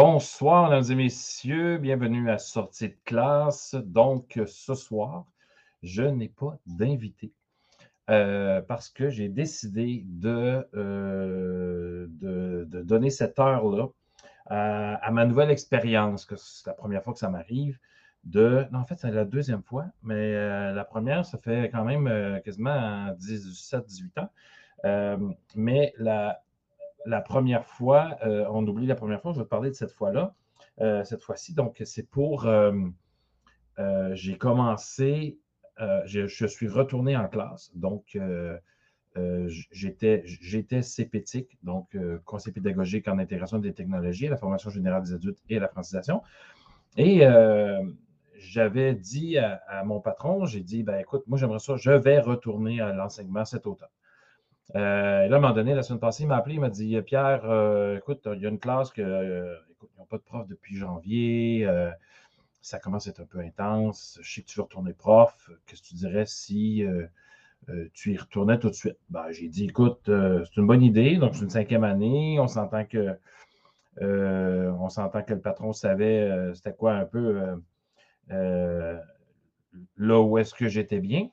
Bonsoir, mesdames et messieurs. Bienvenue à Sortie de classe. Donc, ce soir, je n'ai pas d'invité euh, parce que j'ai décidé de, euh, donner cette heure-là à, ma nouvelle expérience, que c'est la première fois que ça m'arrive. De, en fait, c'est la deuxième fois, mais euh, la première, ça fait quand même quasiment 17-18 ans. mais la, la première fois, euh, on oublie la première fois, je vais te parler de cette fois-là, euh, cette fois-ci. Donc, c'est pour, euh, j'ai commencé, je, suis retourné en classe. Donc, j'étais, j'étais donc Conseil pédagogique en intégration des technologies, la formation générale des adultes et la francisation. Et j'avais dit à, à, mon patron, j'ai dit, ben écoute, moi j'aimerais ça, je vais retourner à l'enseignement cet automne. Euh, là, à un moment donné, la semaine passée, il m'a appelé, il m'a dit Pierre, euh, écoute, il y a une classe que, euh, ils n'ont pas de prof depuis janvier. ça commence à être un peu intense. Je sais que tu veux retourner prof. Qu'est-ce que tu dirais si tu y retournais tout de suite? Ben, j'ai dit écoute, c'est une bonne idée. Donc, c'est une cinquième année. On s'entend que on s'entend que le patron savait c'était quoi un peu là où est-ce que j'étais bien.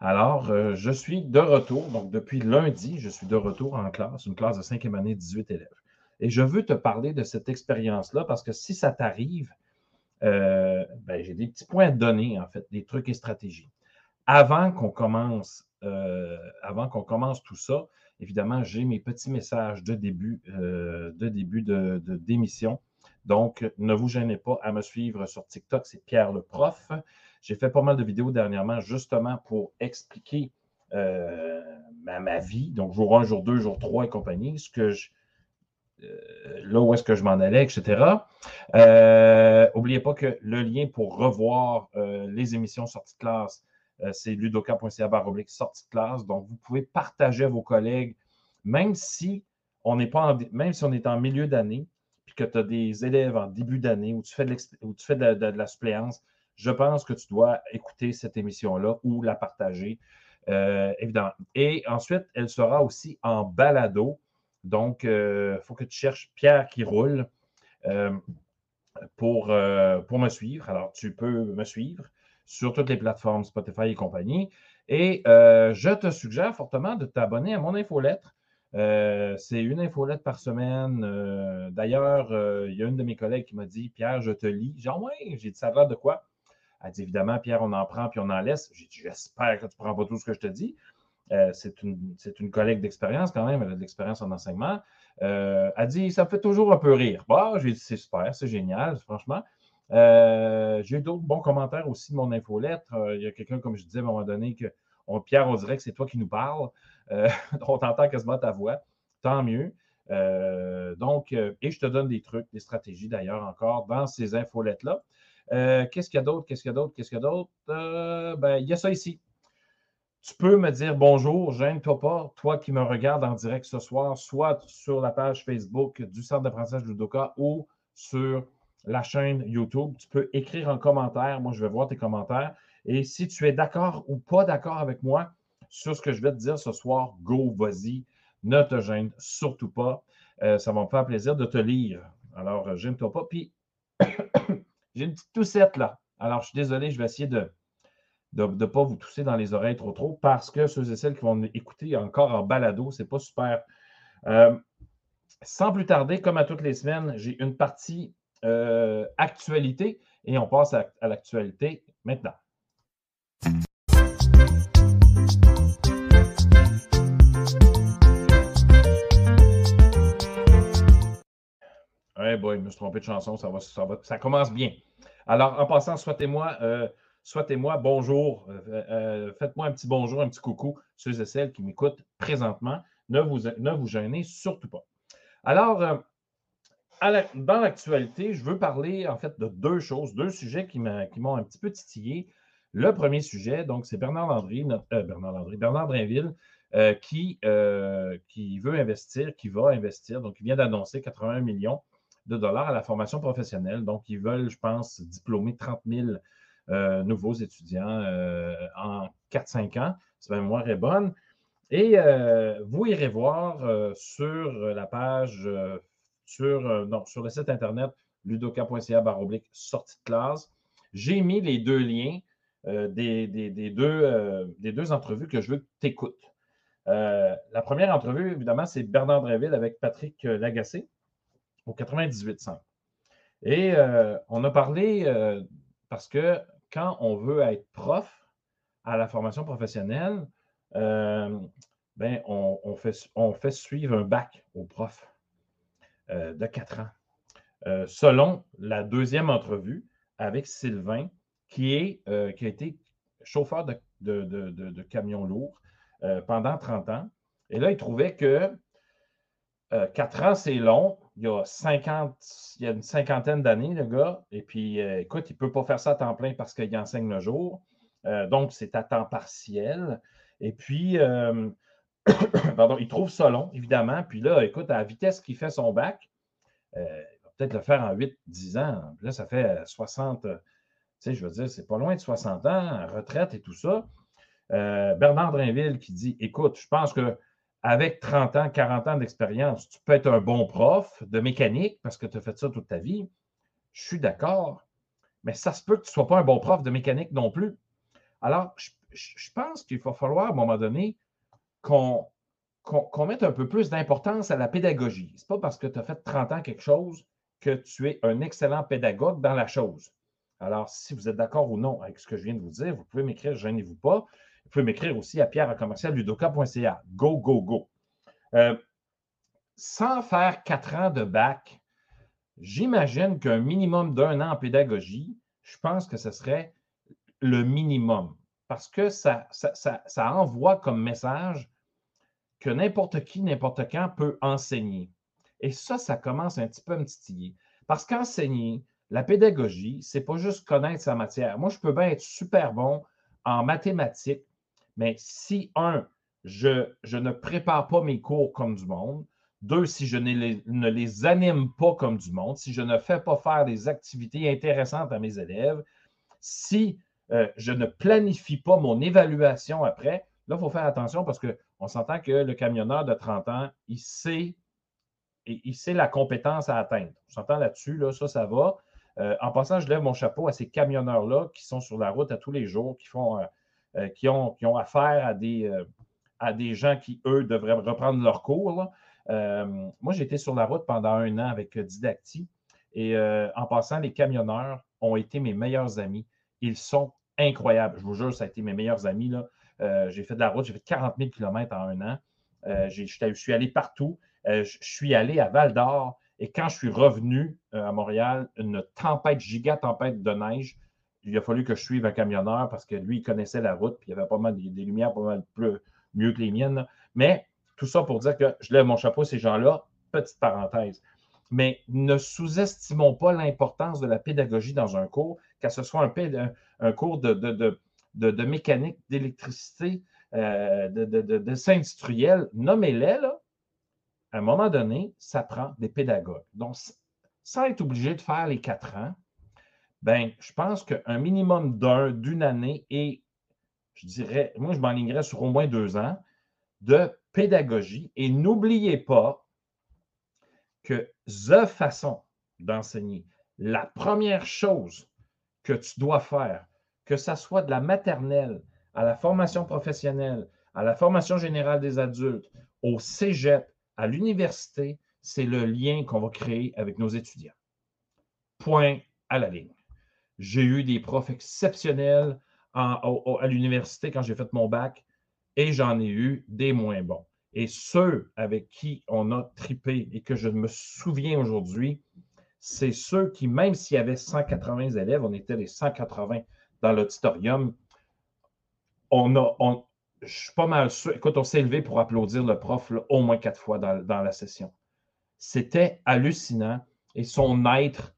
Alors, euh, je suis de retour. Donc, depuis lundi, je suis de retour en classe, une classe de cinquième année, 18 élèves. Et je veux te parler de cette expérience-là parce que si ça t'arrive, euh, ben, j'ai des petits points à donner, en fait, des trucs et stratégies. Avant qu'on commence, euh, avant qu'on commence tout ça, évidemment, j'ai mes petits messages de début, de début de, d'émission. Donc, ne vous gênez pas à me suivre sur TikTok, c'est Pierre le prof. J'ai fait pas mal de vidéos dernièrement justement pour expliquer euh, ma, vie, donc jour 1, jour 2, jour 3 et compagnie, euh, là où est-ce que je m'en allais, etc. Euh, pas que le lien pour revoir les émissions sorties de classe, c'est ludoka.ca oblique sortie de classe. Donc, vous pouvez partager à vos collègues, même si on n'est pas en, même si on est en milieu d'année, puis que tu as des élèves en début d'année où tu fais de la suppléance, je pense que tu dois écouter cette émission-là ou la partager, euh, évidemment. Et ensuite, elle sera aussi en balado. Donc, il euh, faut que tu cherches Pierre qui roule euh, pour, pour me suivre. Alors, tu peux me suivre sur toutes les plateformes Spotify et compagnie. Et je te suggère fortement de t'abonner à mon infolettre. c'est une infolette par semaine. D'ailleurs, il y a une de mes collègues qui m'a dit Pierre, je te lis. Genre, ouais, j'ai dit ça de quoi elle dit évidemment, Pierre, on en prend puis on en laisse. J'ai dit j'espère que tu ne prends pas tout ce que je te dis. Euh, c'est une, une, collègue d'expérience quand même, elle a de l'expérience en enseignement. Euh, elle dit ça me fait toujours un peu rire. Bah, j'ai dit c'est super, c'est génial, franchement. Euh, j'ai eu d'autres bons commentaires aussi de mon infolettre. il y a quelqu'un, comme je disais à un moment donné, que Pierre, on dirait que c'est toi qui nous parles. on t'entend quasiment ta voix. Tant mieux. donc, et je te donne des trucs, des stratégies d'ailleurs encore dans ces infolettes-là. Euh, qu'est-ce qu'il y a d'autre? Qu'est-ce qu'il y a d'autre? Qu'est-ce qu'il y a d'autre? Euh, ben, il y a ça ici. Tu peux me dire bonjour, gêne-toi pas, toi qui me regardes en direct ce soir, soit sur la page Facebook du Centre d'apprentissage Ludoka ou sur la chaîne YouTube. Tu peux écrire un commentaire. Moi, je vais voir tes commentaires. Et si tu es d'accord ou pas d'accord avec moi sur ce que je vais te dire ce soir, go, vas-y. Ne te gêne surtout pas. Euh, ça va me faire plaisir de te lire. Alors, gêne-toi pas. Puis, J'ai une petite toussette là. Alors, je suis désolé, je vais essayer de ne pas vous tousser dans les oreilles trop trop parce que ceux et celles qui vont écouter encore en balado, ce n'est pas super. Euh, sans plus tarder, comme à toutes les semaines, j'ai une partie euh, actualité et on passe à l'actualité maintenant. Ouais, boy, je me suis trompé de chanson, ça, va, ça, commence bien. Alors, en passant, souhaitez-moi euh, souhaitez-moi bonjour. Euh, euh, faites-moi un petit bonjour, un petit coucou, ceux et celles qui m'écoutent présentement. Ne vous, ne vous gênez surtout pas. Alors, dans l'actualité, je veux parler en fait de deux choses, deux sujets qui m'ont un petit peu titillé. Le premier sujet, donc, c'est Bernard Landry, Bernard Landry, Bernard Drinville, qui, qui veut investir, qui va investir. Donc, il vient d'annoncer 81 millions de dollars à la formation professionnelle. Donc, ils veulent, je pense, diplômer 30 000 euh, nouveaux étudiants euh, en 4-5 ans, si ma mémoire est bonne. Et euh, vous irez voir sur la page sur, le site internet ludoka.ca baroblique sortie de classe. J'ai mis les deux liens des, deux, des entrevues que je veux que tu écoutes. la première entrevue, évidemment, c'est Bernard Dréville avec Patrick Lagacé au 98.5. Et on a parlé parce que quand on veut être prof à la formation professionnelle, ben, on, fait, on fait suivre un bac au prof euh, de quatre ans. Euh, selon la deuxième entrevue avec Sylvain, qui, est, euh, qui a été chauffeur de, de, camion lourd pendant 30 ans. Et là, il trouvait que quatre ans, c'est long. Il y a 50, il y a une cinquantaine d'années, le gars. Et puis, écoute, il ne peut pas faire ça à temps plein parce qu'il enseigne le jour. donc, c'est à temps partiel. Et puis, Pardon, il trouve ça long, évidemment. Puis là, écoute, à la vitesse qu'il fait son bac, euh, il va peut-être le faire en 8-10 ans. là, ça fait 60, tu sais, je veux dire, c'est pas loin de 60 ans, retraite et tout ça. Euh, Bernard Drinville qui dit Écoute, je pense que avec 30 ans, 40 ans d'expérience, tu peux être un bon prof de mécanique parce que tu as fait ça toute ta vie. Je suis d'accord, mais ça se peut que tu ne sois pas un bon prof de mécanique non plus. Alors, je pense qu'il va falloir, à un moment donné, qu'on mette un peu plus d'importance à la pédagogie. Ce n'est pas parce que tu as fait 30 ans quelque chose que tu es un excellent pédagogue dans la chose. Alors, si vous êtes d'accord ou non avec ce que je viens de vous dire, vous pouvez m'écrire, gênez-vous pas. Vous pouvez m'écrire aussi à pierre ludoka.ca. Go, go, go. Euh, sans faire quatre ans de bac, j'imagine qu'un minimum d'un an en pédagogie, je pense que ce serait le minimum. Parce que ça, ça envoie comme message que n'importe qui, n'importe quand peut enseigner. Et ça, ça commence un petit peu à me titiller. Parce qu'enseigner, la pédagogie, c'est pas juste connaître sa matière. Moi, je peux bien être super bon en mathématiques, mais si, un, je, je ne prépare pas mes cours comme du monde, deux, si je ne les, ne les anime pas comme du monde, si je ne fais pas faire des activités intéressantes à mes élèves, si euh, je ne planifie pas mon évaluation après, là, il faut faire attention parce que on s'entend que le camionneur de 30 ans, il sait, il sait la compétence à atteindre. On s'entend là-dessus, là, ça, ça va. Euh, en passant, je lève mon chapeau à ces camionneurs-là qui sont sur la route à tous les jours, qui, font, euh, euh, qui, ont, qui ont affaire à des, à des gens qui, eux, devraient reprendre leur cours. moi, j'étais sur la route pendant un an avec Didacti. Et en passant, les camionneurs ont été mes meilleurs amis. Ils sont incroyables. Je vous jure, ça a été mes meilleurs amis. Là. Euh, j'ai fait de la route, j'ai fait 40 000 km en un an. Euh, je suis allé partout. Euh, je suis allé à Val d'Or. Et quand je suis revenu à Montréal, une tempête, giga tempête de neige, il a fallu que je suive un camionneur parce que lui, il connaissait la route, puis il y avait pas mal des, lumières pas mal plus, mieux que les miennes. Mais tout ça pour dire que je lève mon chapeau à ces gens-là. Petite parenthèse. Mais ne sous-estimons pas l'importance de la pédagogie dans un cours, que ce soit un, cours de, de, mécanique, d'électricité, euh, de, de, industriel, nommez-les, à un moment donné, ça prend des pédagogues. Donc, sans être obligé de faire les quatre ans, ben, je pense qu'un minimum d'un, d'une année et, je dirais, moi, je m'enlignerais sur au moins deux ans de pédagogie. Et n'oubliez pas que the façon d'enseigner, la première chose que tu dois faire que ça soit de la maternelle à la formation professionnelle, à la formation générale des adultes, au cégep, à l'université, c'est le lien qu'on va créer avec nos étudiants. Point à la ligne. J'ai eu des profs exceptionnels à l'université quand j'ai fait mon bac et j'en ai eu des moins bons. Et ceux avec qui on a tripé et que je me souviens aujourd'hui, c'est ceux qui, même s'il y avait 180 élèves, on était les 180 dans l'auditorium, on a, je suis pas mal sûr, écoute, on s'est levé pour applaudir le prof au moins quatre fois dans, la session. C'était hallucinant et son être,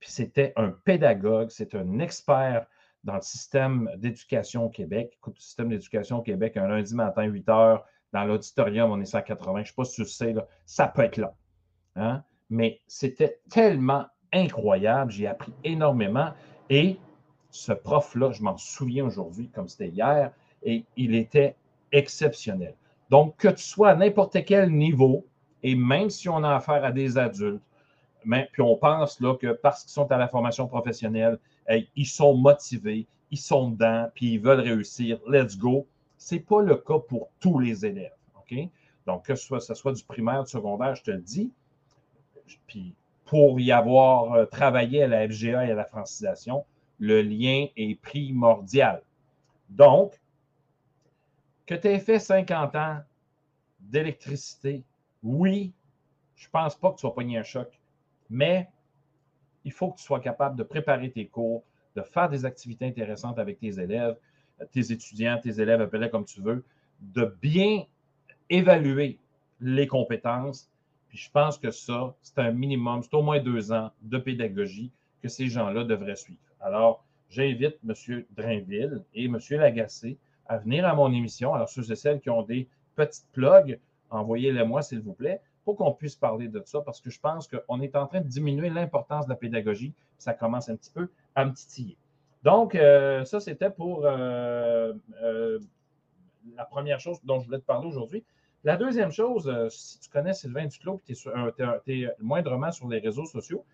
puis c'était un pédagogue, c'est un expert dans le système d'éducation au Québec. Écoute, le système d'éducation au Québec, un lundi matin, 8 heures, dans l'auditorium, on est 180, je ne sais pas si tu sais, là, ça peut être là. Hein? Mais c'était tellement incroyable, j'ai appris énormément et ce prof-là, je m'en souviens aujourd'hui comme c'était hier, et il était exceptionnel. Donc, que tu sois à n'importe quel niveau, et même si on a affaire à des adultes, mais, puis on pense là, que parce qu'ils sont à la formation professionnelle, ils sont motivés, ils sont dedans, puis ils veulent réussir, let's go. Ce n'est pas le cas pour tous les élèves. OK? Donc, que ce soit, soit du primaire, du secondaire, je te le dis. Puis, pour y avoir euh, travaillé à la FGA et à la francisation, le lien est primordial. Donc, que tu aies fait 50 ans d'électricité, oui, je ne pense pas que tu vas pogner un choc, mais il faut que tu sois capable de préparer tes cours, de faire des activités intéressantes avec tes élèves, tes étudiants, tes élèves, appelle comme tu veux, de bien évaluer les compétences. Puis je pense que ça, c'est un minimum, c'est au moins deux ans de pédagogie que ces gens-là devraient suivre. Alors, j'invite M. Drainville et M. Lagacé à venir à mon émission. Alors, ceux et celles qui ont des petites plugs, envoyez-les-moi, s'il vous plaît, qu'on puisse parler de ça, parce que je pense qu'on est en train de diminuer l'importance de la pédagogie. Ça commence un petit peu à me titiller. Donc, euh, ça, c'était pour euh, euh, la première chose dont je voulais te parler aujourd'hui. La deuxième chose, si tu connais Sylvain Duclos et tu es, moindrement sur les réseaux sociaux,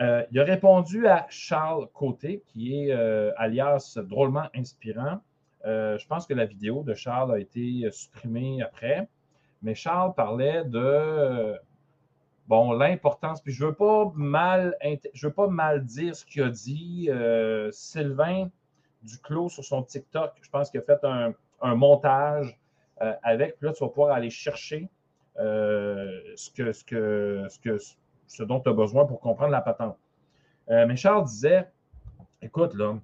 il a répondu à Charles Côté, qui est alias drôlement inspirant. je pense que la vidéo de Charles a été supprimée après, mais Charles parlait de bon, l'importance, puis je ne veux pas mal dire ce qu'il a dit. Euh, Sylvain Duclos sur son TikTok, je pense qu'il a fait un, montage euh, avec, puis là, tu vas pouvoir aller chercher euh, ce, ce dont tu as besoin pour comprendre la patente. mais Charles disait écoute, là,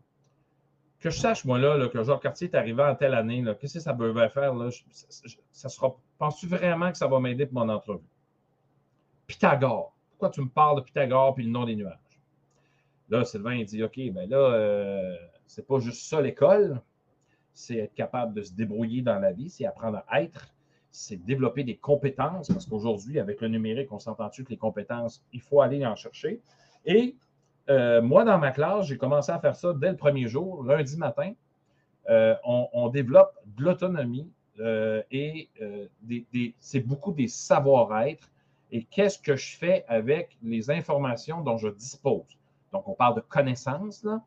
que je sache, moi, là, que Jean Cartier est arrivé en telle année, qu'est-ce que ça peut faire? Là, ça, sera. Penses-tu vraiment que ça va m'aider pour mon entrevue? Pythagore. Pourquoi tu me parles de Pythagore puis le nom des nuages? Là, Sylvain il dit OK, ben là, euh, c'est pas juste ça l'école, c'est être capable de se débrouiller dans la vie, c'est apprendre à être, c'est développer des compétences, parce qu'aujourd'hui, avec le numérique, on s'entend-tu que les compétences, il faut aller en chercher? Et euh, moi, dans ma classe, j'ai commencé à faire ça dès le premier jour, lundi matin. Euh, on, développe de l'autonomie et c'est beaucoup des savoir-être et qu'est-ce que je fais avec les informations dont je dispose? Donc, on parle de connaissances, là.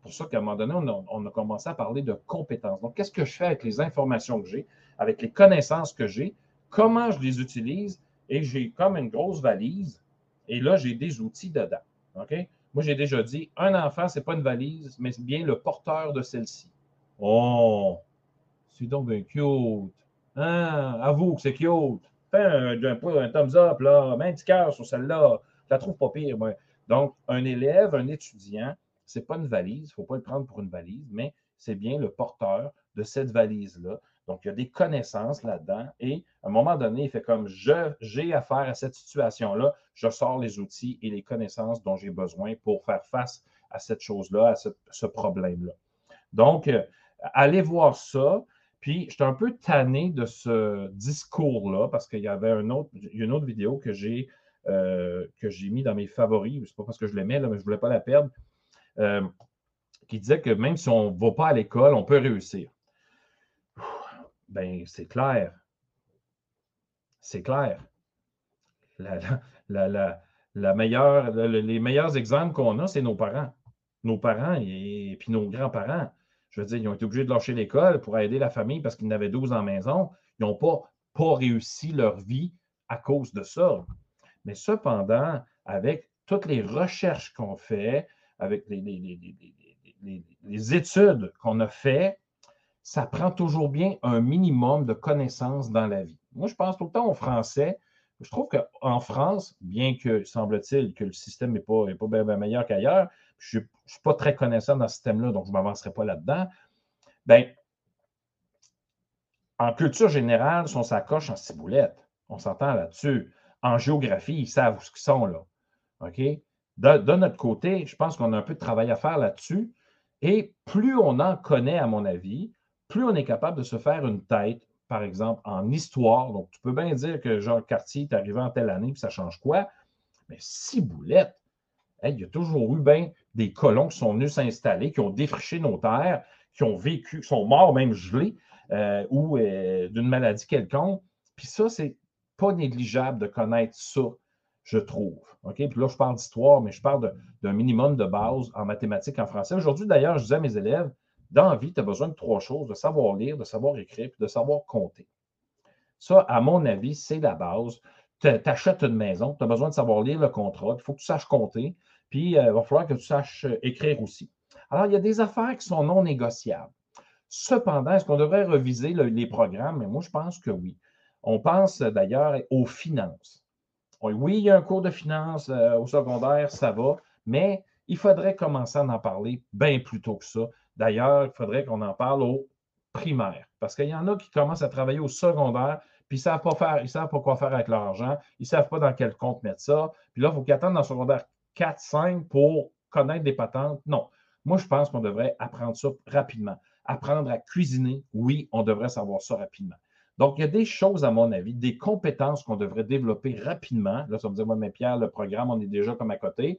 Pour ça qu'à un moment donné, on a, commencé à parler de compétences. Donc, qu'est-ce que je fais avec les informations que j'ai, avec les connaissances que j'ai, comment je les utilise, et j'ai comme une grosse valise, et là, j'ai des outils dedans. OK? Moi, j'ai déjà dit, un enfant, ce n'est pas une valise, mais c'est bien le porteur de celle-ci. Oh, c'est donc bien cute. Hein? Avoue que c'est cute. Fais un, thumbs up, là, mets un petit cœur sur celle-là. Je la trouve pas pire. Donc, un élève, un étudiant, ce n'est pas une valise, il ne faut pas le prendre pour une valise, mais c'est bien le porteur de cette valise-là. Donc, il y a des connaissances là-dedans et à un moment donné, il fait comme j'ai affaire à cette situation-là, je sors les outils et les connaissances dont j'ai besoin pour faire face à cette chose-là, à ce, problème-là. Donc, euh, allez voir ça. Puis, j'étais un peu tanné de ce discours-là parce qu'il y avait une autre vidéo que j'ai euh, que j'ai mis dans mes favoris. Ce n'est pas parce que je l'aimais, mais je ne voulais pas la perdre. Euh, qui disait que même si on ne va pas à l'école, on peut réussir. Ben, c'est clair. C'est clair. La, meilleure, les meilleurs exemples qu'on a, c'est nos parents. Nos parents et puis nos grands-parents. Je veux dire, ils ont été obligés de lâcher l'école pour aider la famille parce qu'ils en avaient 12 en maison. Ils n'ont pas, pas réussi leur vie à cause de ça. Mais cependant, avec toutes les recherches qu'on fait, avec les, les, études qu'on a faites, ça prend toujours bien un minimum de connaissances dans la vie. Moi, je pense tout le temps aux Français. Je trouve qu'en France, bien que, semble-t-il, que le système n'est pas, bien meilleur qu'ailleurs, je ne suis pas très connaissant dans ce système-là, donc je ne m'avancerai pas là-dedans. Bien, en culture générale, sont coche en ciboulette. On s'entend là-dessus. En géographie, ils savent où ils sont là. OK? De, notre côté, je pense qu'on a un peu de travail à faire là-dessus. Et plus on en connaît, à mon avis, plus on est capable de se faire une tête, par exemple, en histoire. Donc, tu peux bien dire que Jean Cartier est arrivé en telle année, puis ça change quoi? Mais ciboulette, il y a toujours eu bien des colons qui sont venus s'installer, qui ont défriché nos terres, qui ont vécu, qui sont morts même gelés euh, ou euh, d'une maladie quelconque. Puis ça, c'est pas négligeable de connaître ça. je trouve. OK? Puis là, je parle d'histoire, mais je parle d'un minimum de base en mathématiques, en français. Aujourd'hui, d'ailleurs, je disais à mes élèves, dans la vie, tu as besoin de trois choses, de savoir lire, de savoir écrire, puis de savoir compter. Ça, à mon avis, c'est la base. Tu achètes une maison, tu as besoin de savoir lire le contrat, il faut que tu saches compter, puis euh, il va falloir que tu saches euh, écrire aussi. Alors, il y a des affaires qui sont non négociables. Cependant, est-ce qu'on devrait reviser les programmes? Mais moi, je pense que oui. On pense d'ailleurs aux finances. Oui, il y a un cours de finances euh, au secondaire, ça va, mais il faudrait commencer à en parler bien plus tôt que ça. D'ailleurs, il faudrait qu'on en parle au primaire, parce qu'il y en a qui commencent à travailler au secondaire, puis ils ne savent pas faire, ils savent pas quoi faire avec leur argent, ils ne savent pas dans quel compte mettre ça. Puis là, il faut qu'ils attendent dans le secondaire 4, 5 pour connaître des patentes. Non. Moi, je pense qu'on devrait apprendre ça rapidement. Apprendre à cuisiner, oui, on devrait savoir ça rapidement. Donc, il y a des choses, à mon avis, des compétences qu'on devrait développer rapidement. Là, ça me dit, moi, mais Pierre, le programme, on est déjà comme à côté.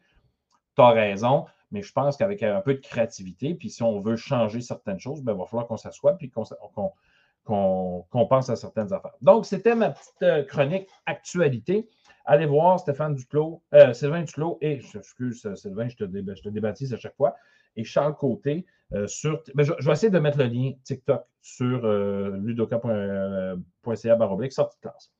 Tu as raison, mais je pense qu'avec un peu de créativité, puis si on veut changer certaines choses, ben, il va falloir qu'on s'assoie puis qu'on pense à certaines affaires. Donc, c'était ma petite euh, chronique actualité. Allez voir Stéphane Duclos, euh, Sylvain Duclos et, excuse Sylvain, je te, je te débaptise à chaque fois, et Charles Côté euh, sur. Ben, je, vais essayer de mettre le lien TikTok sur euh, ludoka.ca sortie de classe.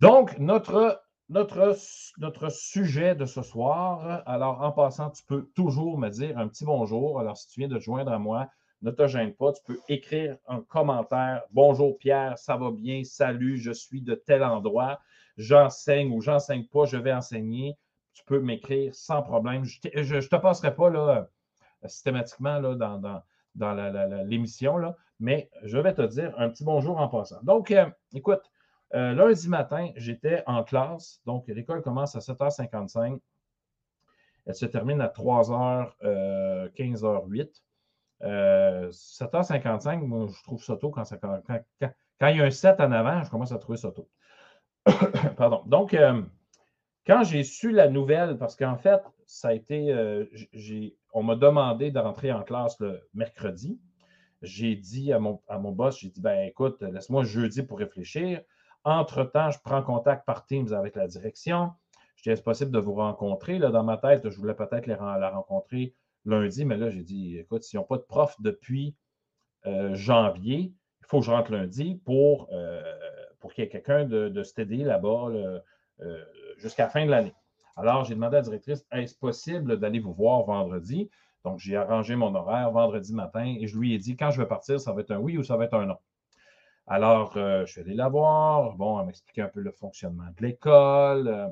Donc, notre, notre, sujet de ce soir, alors en passant, tu peux toujours me dire un petit bonjour. Alors, si tu viens de te joindre à moi, ne te gêne pas, tu peux écrire un commentaire. Bonjour Pierre, ça va bien, salut, je suis de tel endroit, j'enseigne ou j'enseigne pas, je vais enseigner. Tu peux m'écrire sans problème. Je ne te passerai pas là, systématiquement dans, l'émission, mais je vais te dire un petit bonjour en passant. Donc, euh, écoute, euh, lundi matin, j'étais en classe, donc l'école commence à 7h55. Elle se termine à 3h, 15h08. 7h55, moi, je trouve ça tôt quand, il y a un 7 en avant, je commence à trouver ça tôt. Pardon. Donc, euh, quand j'ai su la nouvelle, parce qu'en fait, ça a été, on m'a demandé de rentrer en classe le mercredi. J'ai dit à mon, à mon boss, j'ai dit, ben écoute, laisse-moi jeudi pour réfléchir. Entre-temps, je prends contact par Teams avec la direction. Je dis, est-ce possible de vous rencontrer? Là, dans ma tête, je voulais peut-être la rencontrer lundi, mais là, j'ai dit, écoute, s'ils n'ont pas de prof depuis euh, janvier, il faut que je rentre lundi pour, euh, qu'il y ait quelqu'un de, de steady là-bas euh, jusqu'à la fin de l'année. Alors, j'ai demandé à la directrice, est-ce possible d'aller vous voir vendredi? Donc, j'ai arrangé mon horaire vendredi matin et je lui ai dit, quand je vais partir, ça va être un oui ou ça va être un non. Alors, euh, je suis allé la voir. Bon, elle m'expliquait un peu le fonctionnement de l'école. Euh,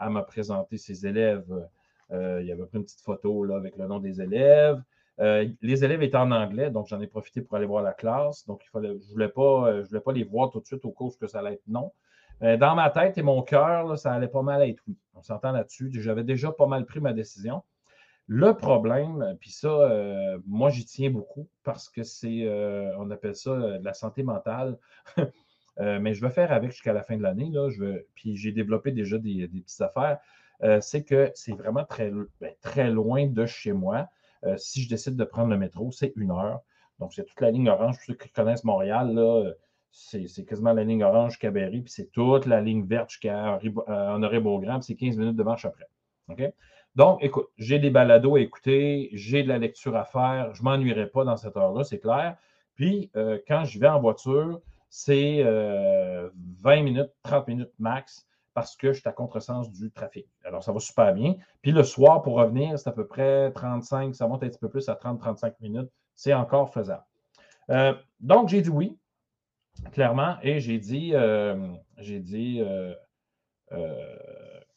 elle m'a présenté ses élèves. Euh, il y avait une petite photo là, avec le nom des élèves. les élèves étaient en anglais, donc j'en ai profité pour aller voir la classe. Donc, je ne voulais, pas, voulais pas les voir tout de suite au cours que ça allait être non. Dans ma tête et mon cœur, ça allait pas mal être oui. On s'entend là-dessus. J'avais déjà pas mal pris ma décision. Le problème, puis ça, euh, moi, j'y tiens beaucoup parce que c'est, euh, on appelle ça de la santé mentale. mais je vais faire avec jusqu'à la fin de l'année. puis j'ai développé déjà des, petites affaires. c'est que c'est vraiment très, ben, très loin de chez moi. si je décide de prendre le métro, c'est une heure. Donc, c'est toute la ligne orange. Pour ceux qui connaissent Montréal, là, c'est quasiment la ligne orange jusqu'à Berry, puis c'est toute la ligne verte jusqu'à euh, Honoré-Beaugrand, puis c'est 15 minutes de marche après. Donc, écoute, j'ai des balados à écouter, j'ai de la lecture à faire, je ne m'ennuierai pas dans cette heure-là, c'est clair. Puis, euh, quand je vais en voiture, c'est 20 euh, minutes, 30 minutes max, parce que je suis à contresens du trafic. Alors, ça va super bien. Puis le soir, pour revenir, c'est à peu près 35, ça monte un petit peu plus à 30-35 minutes. C'est encore faisable. donc, j'ai dit oui clairement. Et j'ai dit, euh, j'ai dit, euh, euh,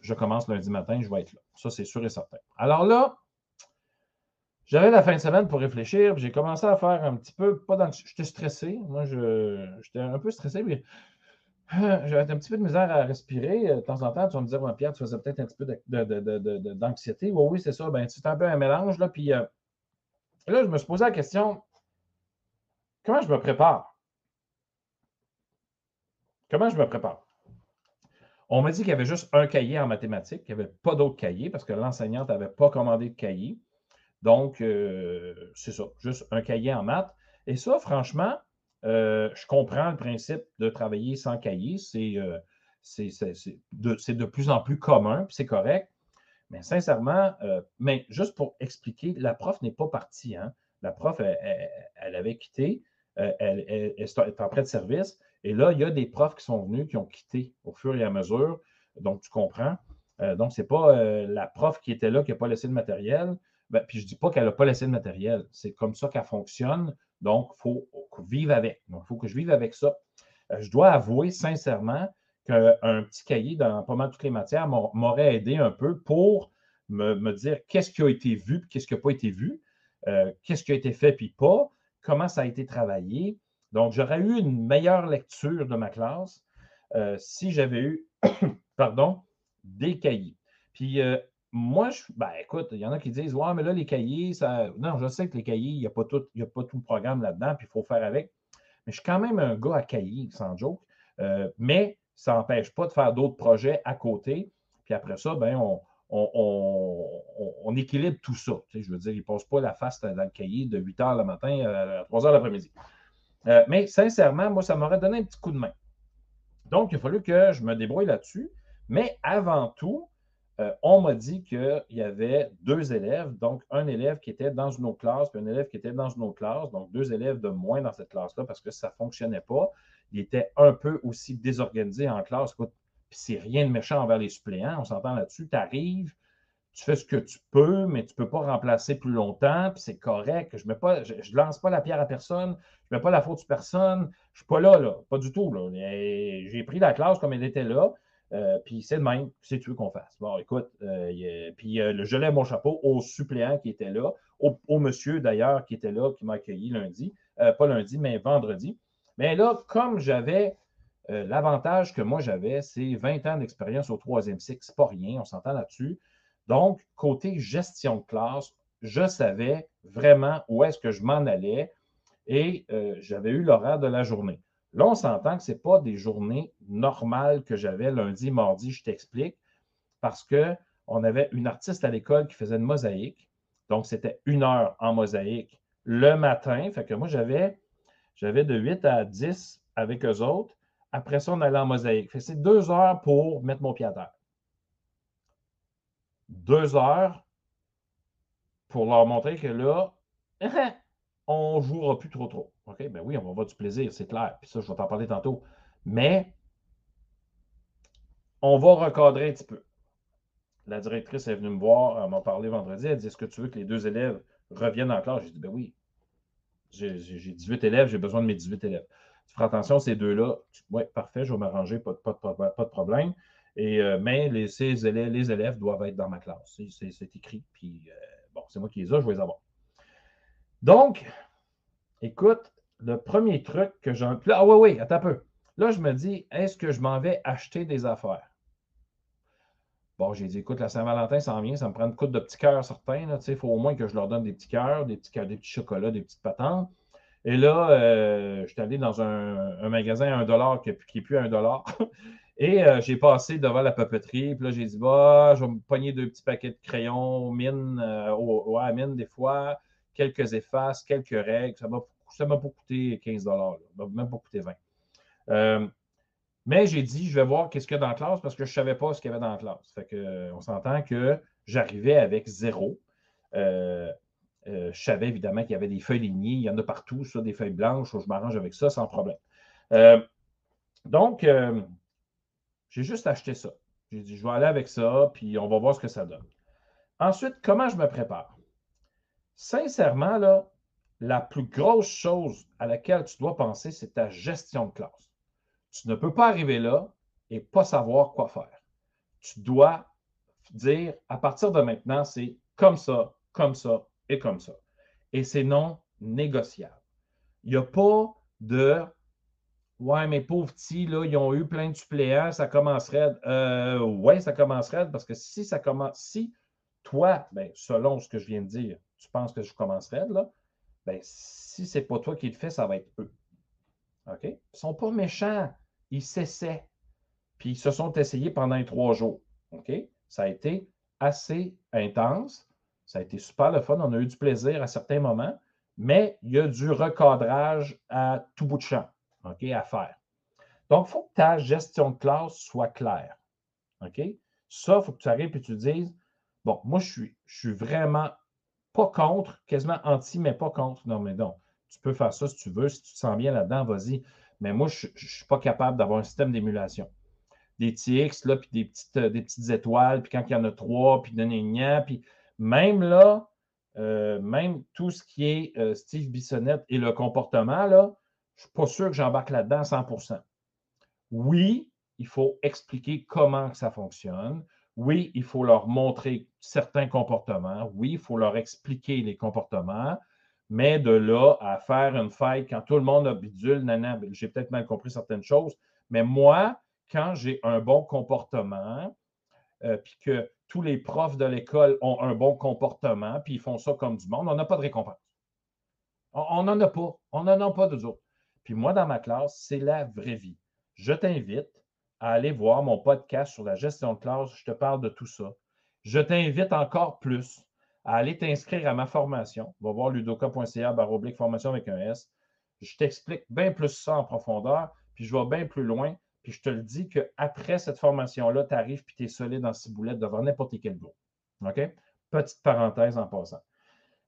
je commence lundi matin, je vais être là. Ça, c'est sûr et certain. Alors là, j'avais la fin de semaine pour réfléchir. J'ai commencé à faire un petit peu, pas dans J'étais stressé. Moi, j'étais un peu stressé, mais j'avais un petit peu de misère à respirer. De temps en temps, tu vas me dire, Pierre, tu faisais peut-être un petit peu d'anxiété. oui, oui, c'est ça. Ben, c'est un peu un mélange. Là, puis là, je me suis posé la question comment je me prépare? Comment je me prépare? On m'a dit qu'il y avait juste un cahier en mathématiques, qu'il n'y avait pas d'autres cahiers parce que l'enseignante n'avait pas commandé de cahier. Donc, euh, c'est ça, juste un cahier en maths. Et ça, franchement, euh, je comprends le principe de travailler sans cahier. C'est, euh, c'est de, plus en plus commun, puis c'est correct. Mais sincèrement, mais juste pour expliquer, la prof n'est pas partie. Hein. La prof, elle, avait quitté, elle, est en prêt de service. Et là, il y a des profs qui sont venus, qui ont quitté au fur et à mesure. Donc, tu comprends. Euh, donc, ce n'est pas la prof qui était là qui n'a pas laissé le matériel. Ben, puis je ne dis pas qu'elle n'a pas laissé le matériel. C'est comme ça qu'elle fonctionne. Donc, il faut vivre avec. Il faut que je vive avec ça. je dois avouer sincèrement qu'un petit cahier dans pas mal toutes les matières m'aurait aidé un peu pour me, dire qu'est-ce qui a été vu qu'est-ce qui n'a pas été vu, euh, qu'est-ce qui a été fait puis pas, comment ça a été travaillé. Donc, j'aurais eu une meilleure lecture de ma classe euh, si j'avais eu, pardon, des cahiers. Puis, euh, moi, je, ben, écoute, il y en a qui disent Ouais, mais là, les cahiers, ça. Non, je sais que les cahiers, il n'y a, pas tout, a pas tout le programme là-dedans, puis il faut faire avec. Mais je suis quand même un gars à cahier, sans joke. mais ça n'empêche pas de faire d'autres projets à côté. Puis après ça, ben, on, on, équilibre tout ça. je veux dire, il ne passe pas la face dans le cahier de 8 h le matin à 3 h l'après-midi. Euh, mais sincèrement, moi, ça m'aurait donné un petit coup de main. Donc, il a fallu que je me débrouille là-dessus. Mais avant tout, euh, on m'a dit qu'il y avait deux élèves, donc un élève qui était dans une autre classe, puis un élève qui était dans une autre classe, donc deux élèves de moins dans cette classe-là parce que ça ne fonctionnait pas il était un peu aussi désorganisé en classe. Puis c'est rien de méchant envers les suppléants, on s'entend là-dessus. Tu arrives, tu fais ce que tu peux, mais tu ne peux pas remplacer plus longtemps, puis c'est correct. Je ne lance pas la pierre à personne, je ne mets pas la faute sur personne. Je ne suis pas là, là, pas du tout. J'ai pris la classe comme elle était là, euh, puis c'est le même, c'est tu veux qu'on fasse. Bon, écoute, euh, puis euh, je lève mon chapeau au suppléant qui était là, au monsieur d'ailleurs qui était là, qui m'a accueilli lundi, pas lundi, mais vendredi. Mais là, comme j'avais l'avantage que moi j'avais, c'est 20 ans d'expérience au troisième cycle, c'est pas rien, on s'entend là-dessus. Donc, côté gestion de classe, je savais vraiment où est-ce que je m'en allais et euh, j'avais eu l'horaire de la journée. Là, on s'entend que ce n'est pas des journées normales que j'avais lundi, mardi, je t'explique, parce qu'on avait une artiste à l'école qui faisait une mosaïque. Donc, c'était une heure en mosaïque le matin. Fait que moi, j'avais j'avais de 8 à 10 avec eux autres. Après ça, on allait en mosaïque. C'est deux heures pour mettre mon pied à terre. Deux heures pour leur montrer que là, on ne jouera plus trop trop. OK? Ben oui, on va avoir du plaisir, c'est clair. Puis ça, je vais t'en parler tantôt. Mais on va recadrer un petit peu. La directrice est venue me voir, elle m'a parlé vendredi. Elle dit Est-ce que tu veux que les deux élèves reviennent en classe? J'ai dit Ben oui, j'ai 18 élèves, j'ai besoin de mes 18 élèves. Tu feras attention, ces deux-là. Oui, parfait, je vais m'arranger, pas, de problème. Et, euh, mais les, ces élèves, doivent être dans ma classe. C'est écrit. Puis, euh, bon, c'est moi qui les ai, je vais les avoir. Donc, écoute, le premier truc que j'ai. Ah oui, oui, attends un peu. Là, je me dis, est-ce que je m'en vais acheter des affaires? Bon, j'ai dit, écoute, la Saint-Valentin s'en vient, ça me prend une coupe de petits cœurs certains. Il faut au moins que je leur donne des petits cœurs, des petits cœurs, des petits chocolats, des petites patentes. Et là, euh, je suis allé dans un, magasin à un dollar qui n'est plus à un dollar. Et euh, j'ai passé devant la papeterie. Puis là, j'ai dit, bah, je vais me pogner deux petits paquets de crayons, mine, euh, ouais, mine des fois, quelques effaces, quelques règles. Ça m'a pas coûté 15 dollars. Ça m'a même pas coûté 20. Mais j'ai dit, je vais voir qu'est-ce qu'il y a dans la classe parce que je ne savais pas ce qu'il y avait dans la classe. Fait que, euh, on s'entend que j'arrivais avec zéro. Euh, euh, je savais évidemment qu'il y avait des feuilles lignées, il y en a partout, ça, des feuilles blanches, je m'arrange avec ça sans problème. donc, j'ai juste acheté ça. J'ai dit, je vais aller avec ça, puis on va voir ce que ça donne. Ensuite, comment je me prépare? Sincèrement, là, la plus grosse chose à laquelle tu dois penser, c'est ta gestion de classe. Tu ne peux pas arriver là et pas savoir quoi faire. Tu dois dire à partir de maintenant, c'est comme ça, comme ça et comme ça. Et c'est non négociable. Il n'y a pas de Ouais, mes pauvres petits, là, ils ont eu plein de suppléants, ça commencerait. Euh, ouais, ça commencerait parce que si ça commence, si toi, ben, selon ce que je viens de dire, tu penses que je commencerais là, ben, si ce n'est pas toi qui le fais, ça va être eux. OK? Ils sont pas méchants ils s'essaient. Puis ils se sont essayés pendant les trois jours. OK? Ça a été assez intense. Ça a été super le fun. On a eu du plaisir à certains moments, mais il y a du recadrage à tout bout de champ À faire. Donc, il faut que ta gestion de classe soit claire. Ça, il faut que tu arrives et tu dises Bon, moi, je suis, je suis vraiment pas contre, quasiment anti, mais pas contre. Non, mais non, tu peux faire ça si tu veux. Si tu te sens bien là-dedans, vas-y. Mais moi, je ne suis pas capable d'avoir un système d'émulation. Des TX, là, puis des petites, euh, des petites étoiles, puis quand il y en a trois, puis de puis même là, euh, même tout ce qui est euh, Steve Bissonnette et le comportement, là, je ne suis pas sûr que j'embarque là-dedans à 100% Oui, il faut expliquer comment ça fonctionne. Oui, il faut leur montrer certains comportements. Oui, il faut leur expliquer les comportements. Mais de là à faire une fête quand tout le monde a bidule, nana, j'ai peut-être mal compris certaines choses. Mais moi, quand j'ai un bon comportement, euh, puis que tous les profs de l'école ont un bon comportement, puis ils font ça comme du monde, on n'a pas de récompense. On n'en a pas. On n'en a pas de. Puis moi, dans ma classe, c'est la vraie vie. Je t'invite à aller voir mon podcast sur la gestion de classe. Je te parle de tout ça. Je t'invite encore plus à aller t'inscrire à ma formation. Va voir ludoka.ca baroblique formation avec un S. Je t'explique bien plus ça en profondeur, puis je vais bien plus loin. Puis je te le dis qu'après cette formation-là, tu arrives puis tu es solide en ciboulette devant n'importe quel groupe. OK? Petite parenthèse en passant.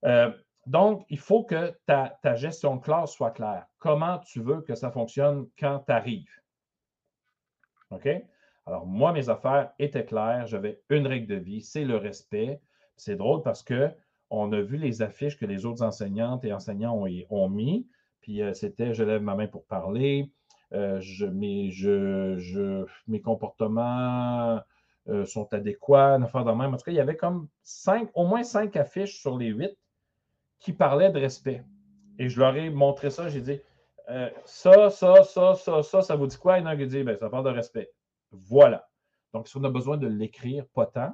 Euh, donc, il faut que ta, gestion de classe soit claire. Comment tu veux que ça fonctionne quand tu arrives? OK? Alors, moi, mes affaires étaient claires. J'avais une règle de vie, c'est le respect. C'est drôle parce que on a vu les affiches que les autres enseignantes et enseignants ont, mis. Puis euh, c'était je lève ma main pour parler. Euh, mes, comportements euh, sont adéquats, une affaire de même. En tout cas, il y avait comme cinq, au moins cinq affiches sur les huit qui parlaient de respect. Et je leur ai montré ça. J'ai dit ça, ça, ça, ça, ça, ça vous dit quoi? Il y dit ben, ça parle de respect. Voilà. Donc, si on a besoin de l'écrire, pas tant.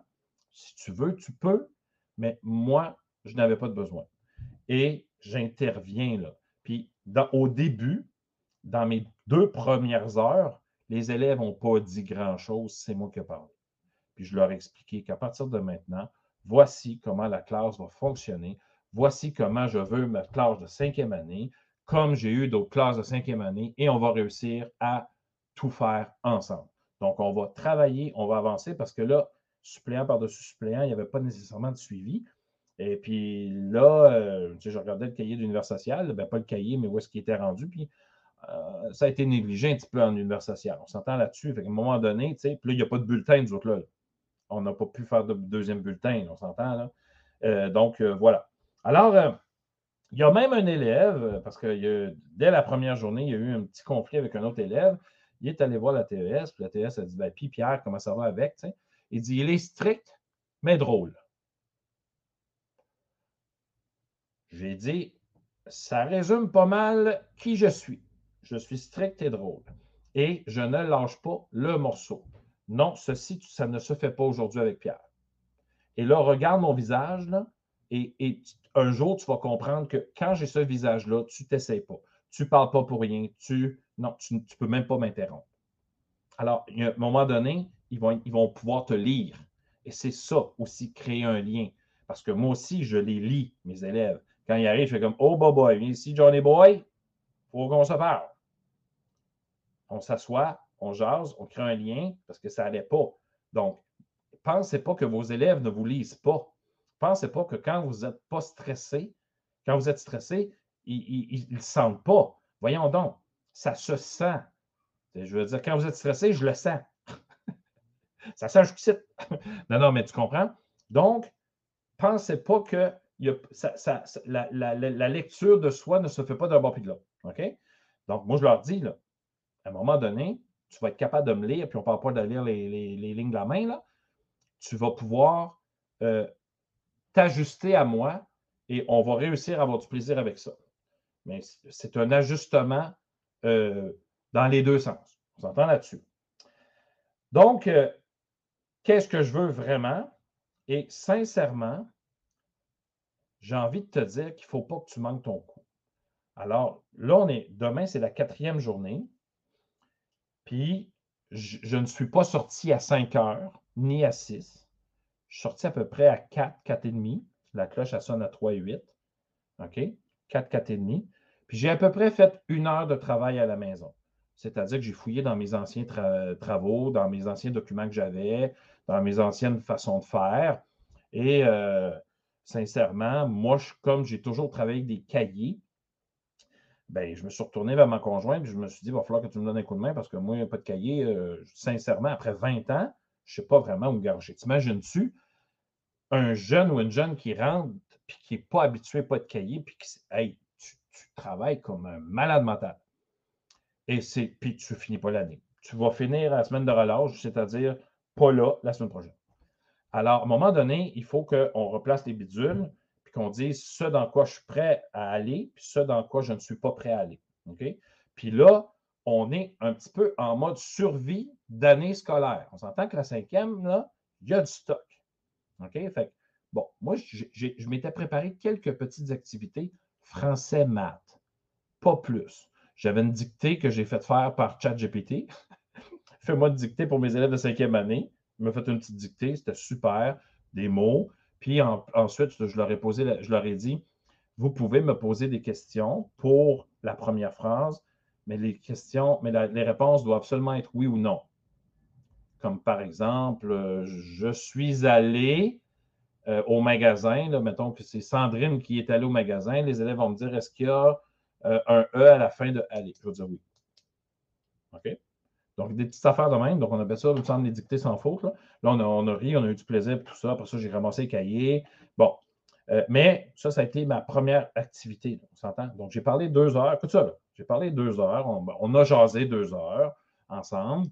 Si tu veux, tu peux, mais moi, je n'avais pas de besoin. Et j'interviens là. Puis au début, dans mes deux premières heures, les élèves n'ont pas dit grand-chose, c'est moi qui ai parlé. Puis je leur ai expliqué qu'à partir de maintenant, voici comment la classe va fonctionner, voici comment je veux ma classe de cinquième année, comme j'ai eu d'autres classes de cinquième année, et on va réussir à tout faire ensemble. Donc, on va travailler, on va avancer parce que là, suppléant par-dessus suppléant, il n'y avait pas nécessairement de suivi. Et puis là, euh, je regardais le cahier d'univers social, ben, pas le cahier, mais où est-ce qu'il était rendu. Puis euh, ça a été négligé un petit peu en univers social. On s'entend là-dessus. À un moment donné, puis là, il n'y a pas de bulletin, nous autres, là. On n'a pas pu faire de deuxième bulletin, on s'entend, là. Euh, donc, voilà. Alors, il y a même un élève, parce que dès la première journée, il y a eu un petit conflit avec un autre élève. Il est allé voir la TES, puis la TES a dit ben, Puis Pierre, comment ça va avec Il dit Il est strict, mais drôle. J'ai dit Ça résume pas mal qui je suis. Je suis strict et drôle. Et je ne lâche pas le morceau. Non, ceci, ça ne se fait pas aujourd'hui avec Pierre. Et là, regarde mon visage, là, et, un jour, tu vas comprendre que quand j'ai ce visage-là, tu t'essayes pas. Tu ne parles pas pour rien. Tu, ne peux même pas m'interrompre. Alors, à un moment donné, ils vont, pouvoir te lire. Et c'est ça aussi, créer un lien. Parce que moi aussi, je les lis, mes élèves. Quand ils arrivent, je fais comme Oh, boy, viens ici, Johnny Boy, faut qu'on se parle. On s'assoit, on jase, on crée un lien parce que ça n'allait pas. Donc, pensez pas que vos élèves ne vous lisent pas. Pensez pas que quand vous n'êtes pas stressé, quand vous êtes stressé, ils ne le sentent pas. Voyons donc, ça se sent. Je veux dire, quand vous êtes stressé, je le sens. ça sent jusqu'ici. non, non, mais tu comprends? Donc, pensez pas que la, lecture de soi ne se fait pas d'un bord puis de l'autre. OK? Donc, moi, je leur dis, là, à un moment donné, tu vas être capable de me lire, puis on ne parle pas de lire les, lignes de la main, là. Tu vas pouvoir euh, t'ajuster à moi et on va réussir à avoir du plaisir avec ça. Mais c'est un ajustement euh, dans les deux sens. On s'entend là-dessus. Donc, euh, qu'est-ce que je veux vraiment? Et sincèrement, j'ai envie de te dire qu'il ne faut pas que tu manques ton coup. Alors, là, on est, demain, c'est la quatrième journée. Puis, je, ne suis pas sorti à 5 heures, ni à 6. Je suis sorti à peu près à 4, 4,5. La cloche, elle sonne à 3 et 8. OK? 4, 4,5. Puis j'ai à peu près fait une heure de travail à la maison. C'est-à-dire que j'ai fouillé dans mes anciens travaux, dans mes anciens documents que j'avais, dans mes anciennes façons de faire. Et euh, sincèrement, moi, comme j'ai toujours travaillé avec des cahiers, ben, je me suis retourné vers ma conjointe et je me suis dit, il va falloir que tu me donnes un coup de main parce que moi, il n'y a pas de cahier. Euh, sincèrement, après 20 ans, je ne sais pas vraiment où me garger. T'imagines-tu un jeune ou une jeune qui rentre et qui n'est pas habitué, pas de cahier, puis qui hey, tu, travailles comme un malade mental. Et c'est, puis tu finis pas l'année. Tu vas finir la semaine de relâche, c'est-à-dire pas là la semaine prochaine. Alors, à un moment donné, il faut qu'on replace les bidules, puis qu'on dise ce dans quoi je suis prêt à aller, puis ce dans quoi je ne suis pas prêt à aller. OK? Puis là, on est un petit peu en mode survie d'année scolaire. On s'entend que la cinquième, là, il y a du stock. OK? Fait bon, moi, je m'étais préparé quelques petites activités français-maths, pas plus. J'avais une dictée que j'ai faite faire par ChatGPT. Fais-moi une dictée pour mes élèves de cinquième année. Il m'a fait une petite dictée, c'était super, des mots. Puis ensuite, je leur ai dit, vous pouvez me poser des questions pour la première phrase, mais les questions, mais les réponses doivent seulement être oui ou non. Comme par exemple, je suis allé euh, au magasin, là, mettons que c'est Sandrine qui est allée au magasin, les élèves vont me dire est-ce qu'il y a euh, un E à la fin de aller? Je vais dire oui. OK? Donc, des petites affaires de même. Donc, on appelle ça, me semble, les dictées sans faute. Là, on, a, on, a, ri, on a eu du plaisir, tout ça. Après ça, j'ai ramassé le cahier. Bon. Euh, mais ça, ça a été ma première activité. on s'entend? Donc, j'ai parlé deux heures. Écoute ça, J'ai parlé deux heures. On, a jasé deux heures ensemble.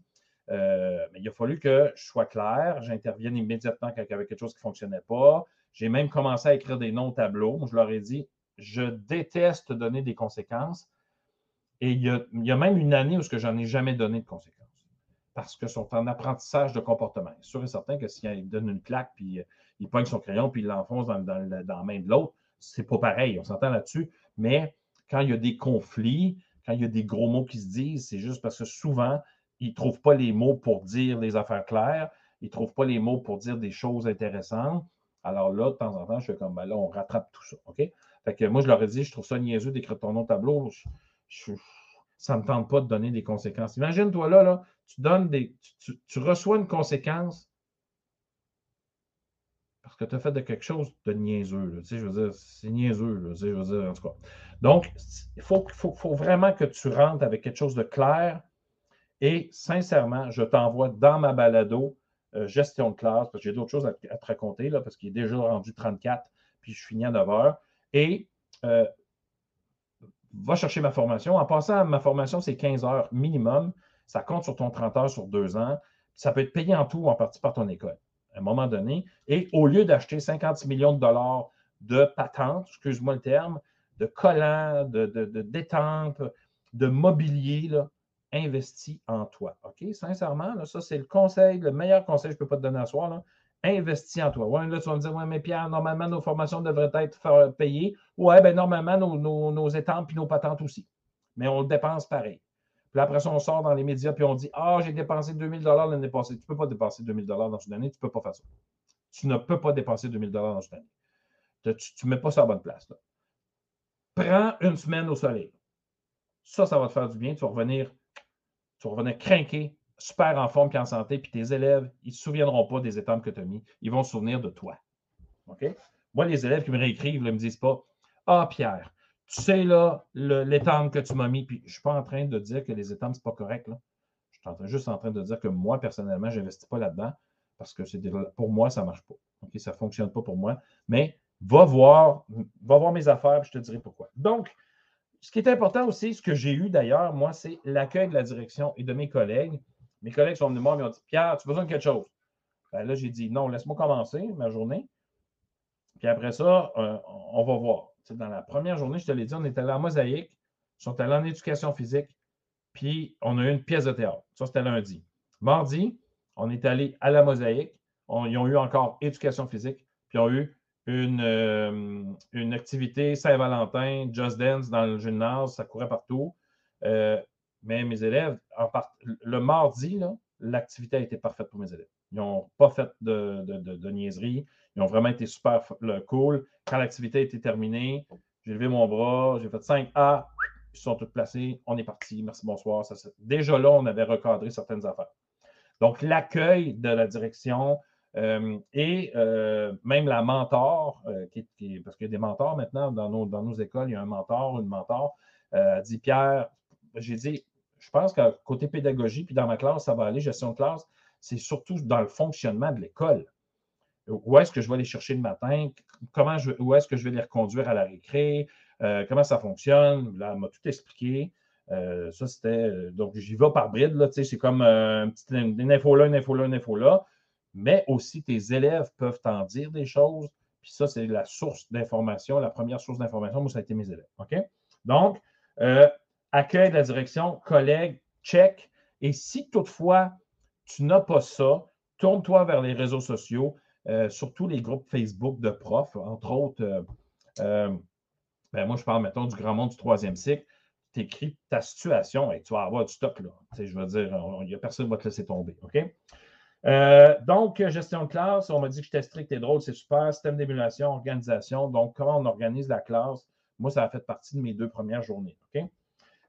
Euh, mais il a fallu que je sois clair. J'intervienne immédiatement quand il y avait quelque chose qui ne fonctionnait pas. J'ai même commencé à écrire des noms au tableau. Je leur ai dit je déteste donner des conséquences. Et il y, a, même une année où je n'en ai jamais donné de conséquences. Parce qu'ils sont en apprentissage de comportement. C'est sûr et certain que s'il donne une claque, puis euh, il pogne son crayon, puis il l'enfonce dans, la main de l'autre, c'est pas pareil. On s'entend là-dessus. Mais quand il y a des conflits, quand il y a des gros mots qui se disent, c'est juste parce que souvent, ils ne trouvent pas les mots pour dire les affaires claires. Ils ne trouvent pas les mots pour dire des choses intéressantes. Alors là, de temps en temps, je fais comme, ben là, on rattrape tout ça. OK? Fait que moi, je leur ai dit, je trouve ça niaiseux d'écrire ton nom au tableau. ça ne me tente pas de donner des conséquences. Imagine-toi là, là, tu donnes des. Tu, reçois une conséquence que tu as fait de quelque chose de niaiseux. sais, je veux dire, c'est niaiseux. je veux dire, en tout cas. Donc, il faut, vraiment que tu rentres avec quelque chose de clair. Et sincèrement, je t'envoie dans ma balado euh, gestion de classe, parce que j'ai d'autres choses à, à, te raconter, là, parce qu'il est déjà rendu 34, puis je finis à 9 heures et euh, va chercher ma formation. En passant, ma formation, c'est 15 heures minimum. Ça compte sur ton 30 heures sur deux ans. Ça peut être payé en tout ou en partie par ton école à un moment donné. Et au lieu d'acheter 50 millions de dollars de patentes, excuse-moi le terme, de collants, de, de, détente, de mobilier, investis en toi. OK? Sincèrement, ça, c'est le conseil, le meilleur conseil que je ne peux pas te donner à soir. Investis en toi. Ouais, là, tu vas me dire, ouais, mais Pierre, normalement, nos formations devraient être payées. Ouais, bien, normalement, nos, nos, nos étampes et nos patentes aussi. Mais on dépense pareil. Puis après ça, on sort dans les médias puis on dit Ah, j'ai dépensé 2000 l'année passée. Tu ne peux pas dépenser 2000 dans une année, tu ne peux pas faire ça. Tu ne peux pas dépenser 2000 dans une année. Tu ne mets pas ça à bonne place. Prends une semaine au soleil. Ça, ça va te faire du bien. Tu vas revenir, tu vas revenir craquer super en forme et en santé, puis tes élèves, ils ne se souviendront pas des étapes que tu as mis. Ils vont se souvenir de toi. OK? Moi, les élèves qui me réécrivent ne me disent pas Ah, Pierre, sais, là, l'étampe que tu m'as mis, puis je ne suis pas en train de dire que les étampes, ce n'est pas correct. Là. Je suis juste en train de dire que moi, personnellement, je n'investis pas là-dedans parce que pour moi, ça ne marche pas. Ça ne fonctionne pas pour moi. Mais va voir, va voir mes affaires, je te dirai pourquoi. Donc, ce qui est important aussi, ce que j'ai eu d'ailleurs, moi, c'est l'accueil de la direction et de mes collègues mes collègues sont venus me voir et m'ont dit Pierre, tu as besoin de quelque chose? Ben Là, j'ai dit non, laisse-moi commencer ma journée. Puis après ça, euh, on va voir. Dans la première journée, je te l'ai dit, on était allé en mosaïque, ils sont allés en éducation physique, puis on a eu une pièce de théâtre. Ça, c'était lundi. Mardi, on est allé à la mosaïque. ils ont eu encore éducation physique, puis ils ont eu une, euh, activité Saint-Valentin, Just Dance dans le gymnase, ça courait partout. Euh, mais mes élèves, le mardi, l'activité a été parfaite pour mes élèves. Ils n'ont pas fait de, de, niaiserie. Ils ont vraiment été super cool. Quand l'activité a été terminée, j'ai levé mon bras, j'ai fait 5A, ils sont tous placés, on est parti, merci, bonsoir. déjà là, on avait recadré certaines affaires. Donc, l'accueil de la direction euh, et euh, même la mentor, euh, parce qu'il y a des mentors maintenant dans nos, écoles, il y a un mentor, une mentor, a dit Pierre, j'ai dit, je pense que côté pédagogie, puis dans ma classe, ça va aller, gestion de classe, c'est surtout dans le fonctionnement de l'école. Où est-ce que je vais les chercher le matin? Comment je, où est-ce que je vais les reconduire à la récré? comment ça fonctionne? Là, elle m'a tout expliqué. Euh, ça, c'était. Euh, donc, j'y vais par bride. Là, c'est comme euh, une, info là, une info là, une info là. Mais aussi, tes élèves peuvent t'en dire des choses. Puis ça, c'est la source d'information, la première source d'information. Moi, ça a été mes élèves. OK? Donc, accueil de la direction, collègues, check. Et si toutefois, tu n'as pas ça, tourne-toi vers les réseaux sociaux, surtout les groupes Facebook de profs, entre autres. ben moi, je parle, mettons, du grand monde du troisième cycle tu écris ta situation et tu vas avoir du stock. Là. je veux dire, il n'y a personne qui va te laisser tomber. OK? Euh, donc, gestion de classe, on m'a dit que j'étais strict et drôle, c'est super. Système d'émulation, organisation. Donc, comment on organise la classe? Moi, ça a fait partie de mes deux premières journées. OK?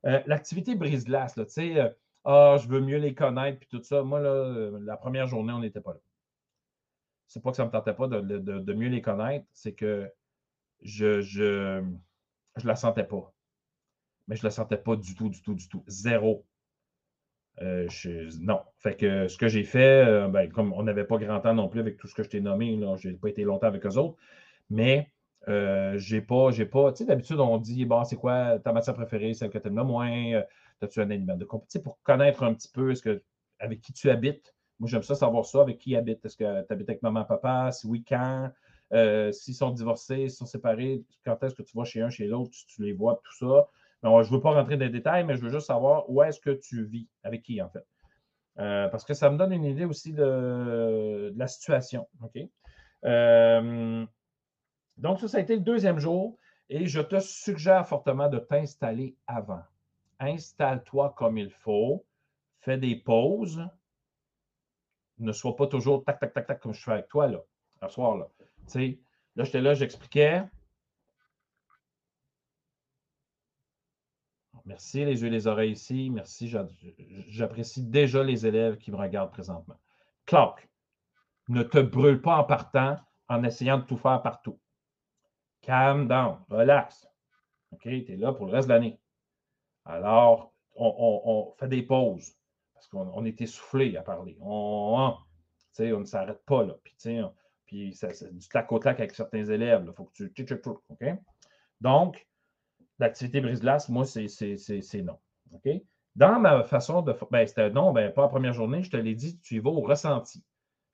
Euh, l'activité brise-glace, tu sais, euh, ah, je veux mieux les connaître, puis tout ça. Moi, là, la première journée, on n'était pas là. C'est pas que ça ne me tentait pas de, mieux les connaître, c'est que je je, je la sentais pas mais je le sentais pas du tout, du tout, du tout. Zéro. Euh, non. Fait que ce que j'ai fait, euh, ben, comme on n'avait pas grand temps non plus avec tout ce que je t'ai nommé, je n'ai pas été longtemps avec eux autres, mais euh, j'ai pas, j'ai pas, tu sais, d'habitude, on dit, bon, c'est quoi ta matière préférée, celle que tu aimes le moins, euh, as-tu un animal de compétition? Pour connaître un petit peu ce que, avec qui tu habites. Moi, j'aime ça savoir ça, avec qui habites. Est-ce que tu habites avec maman, papa, si oui, quand, s'ils sont divorcés, s'ils sont séparés, quand est-ce que tu vas chez un, chez l'autre, tu, tu les vois, tout ça je ne veux pas rentrer dans les détails, mais je veux juste savoir où est-ce que tu vis, avec qui, en fait. Euh, parce que ça me donne une idée aussi de, la situation. OK? Euh, donc, ça, ça a été le deuxième jour et je te suggère fortement de t'installer avant. Installe-toi comme il faut. Fais des pauses. Ne sois pas toujours tac, tac, tac, tac, comme je fais avec toi, là, ce soir, là. Tu sais, là, j'étais là, j'expliquais. Merci les yeux et les oreilles ici. Merci. J'apprécie déjà les élèves qui me regardent présentement. Clark, ne te brûle pas en partant en essayant de tout faire partout. Calm down, relax. OK, tu es là pour le reste de l'année. Alors, on, fait des pauses parce qu'on est essoufflé à parler. On, on ne s'arrête pas là. Puis, puis c'est du tac au tac avec certains élèves. Il faut que tu. OK? Donc, l'activité brise-glace, moi, c'est non. OK? Dans ma façon de. Ben, c'était non, ben, pas la première journée, je te l'ai dit, tu y vas au ressenti.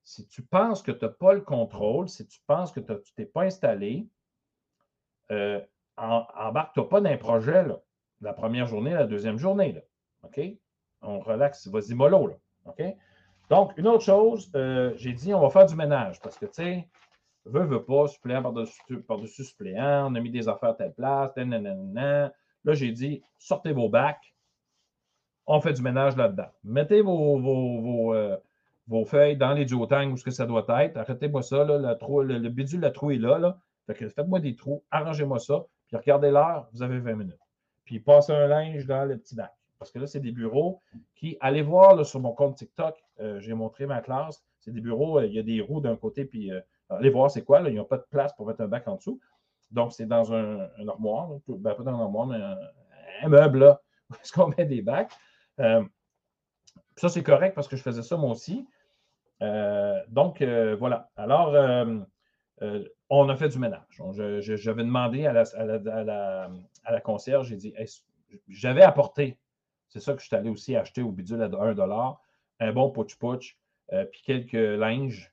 Si tu penses que tu n'as pas le contrôle, si tu penses que tu ne t'es pas installé, euh, embarque-toi pas dans un projet, là, la première journée, la deuxième journée. Là, OK? On relaxe, vas-y mollo. Là, OK? Donc, une autre chose, euh, j'ai dit, on va faire du ménage parce que, tu sais, Veux, veux pas, suppléant par-dessus par suppléant, on a mis des affaires à telle place, Là, j'ai dit, sortez vos bacs, on fait du ménage là-dedans. Mettez vos, vos, euh, feuilles dans les duotangs où ce que ça doit être. Arrêtez-moi ça, là, le, le, bidule, la trou est là. là. faites-moi des trous, arrangez-moi ça, puis regardez l'heure, vous avez 20 minutes. Puis passez un linge dans le petit bac. Parce que là, c'est des bureaux qui, allez voir sur mon compte TikTok, euh, j'ai montré ma classe, c'est des bureaux, euh, il y a des roues d'un côté, puis Allez voir c'est quoi, là, ils n'ont pas de place pour mettre un bac en dessous. Donc, c'est dans un, armoire, ben, pas dans un armoire, mais un, meuble là, où est-ce qu'on met des bacs. Euh, ça, c'est correct parce que je faisais ça moi aussi. Euh, donc, euh, voilà. Alors, on a fait du ménage. J'avais demandé à la, à la, concierge, j'ai dit, j'avais apporté, c'est ça que je suis allé aussi acheter au bidule à 1 un bon pouch-pouch, puis quelques linges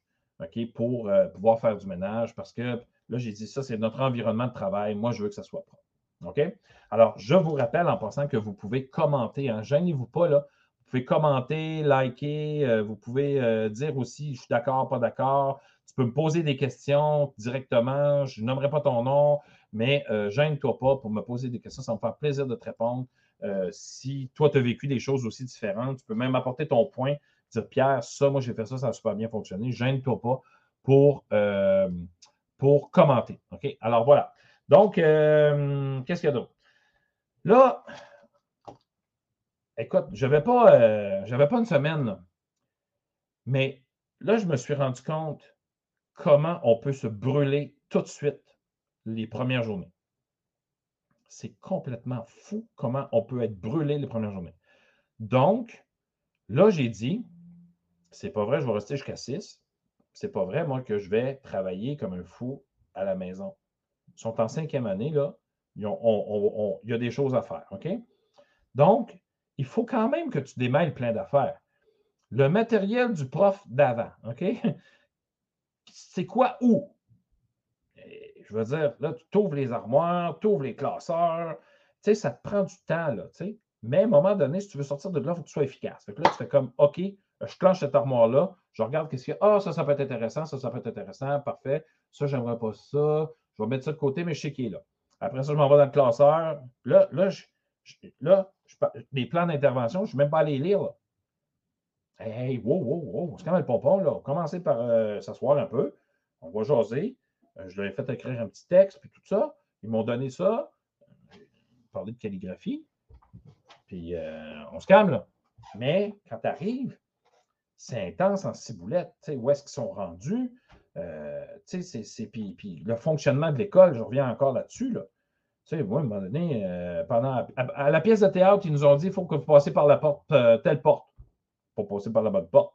pour euh, pouvoir faire du ménage parce que là, j'ai dit ça, c'est notre environnement de travail. Moi, je veux que ça soit propre. OK? Alors, je vous rappelle en passant que vous pouvez commenter. Hein, Gênez-vous pas, là. Vous pouvez commenter, liker, euh, vous pouvez euh, dire aussi je suis d'accord, pas d'accord. Tu peux me poser des questions directement. Je nommerai pas ton nom, mais gêne-toi pas pour me poser des questions. Ça va me faire plaisir de te répondre. Si toi, tu as vécu des choses aussi différentes, tu peux même apporter ton point dire Pierre, ça, moi j'ai fait ça, ça a super bien fonctionné. Gêne-toi pas pour, euh, pour commenter. OK? Alors voilà. Donc, euh, qu'est-ce qu'il y a d'autre? Là, écoute, je n'avais pas, euh, pas une semaine, mais là, je me suis rendu compte comment on peut se brûler tout de suite les premières journées. C'est complètement fou comment on peut être brûlé les premières journées. Donc, là, j'ai dit, c'est pas vrai, je vais rester jusqu'à 6. C'est pas vrai, moi, que je vais travailler comme un fou à la maison. Ils sont en cinquième année, là. il y a des choses à faire, OK? Donc, il faut quand même que tu démêles plein d'affaires. Le matériel du prof d'avant, OK? C'est quoi où? Je veux dire, là, tu ouvres les armoires, tu ouvres les classeurs. Tu sais, ça te prend du temps, là, tu sais. Mais à un moment donné, si tu veux sortir de là, il faut que tu sois efficace. Fait que là, tu fais comme, OK, je clenche cette armoire-là, je regarde qu'est-ce qu'il y a. Ah, ça, ça peut être intéressant, ça, ça peut être intéressant, parfait. Ça, j'aimerais pas ça. Je vais mettre ça de côté, mais je sais qu'il est là. Après ça, je m'en vais dans le classeur. Là, là, je, là les plans d'intervention, je ne suis même pas allé lire. Là. Hey, wow, wow, wow, c'est quand même le pompon, là. Commencer par euh, s'asseoir un peu. On va jaser. Euh, je leur ai fait écrire un petit texte, puis tout ça. Ils m'ont donné ça. Parler de calligraphie. Puis euh, on se calme, là. Mais quand tu arrives, c'est intense en ciboulette. Où est-ce qu'ils sont rendus? Puis, puis, le fonctionnement de l'école, je reviens encore là-dessus, là. Moi, à un moment donné, euh, pendant, à, la pièce de théâtre, ils nous ont dit il faut que vous passiez par la porte, euh, telle porte, pour passer par la bonne porte.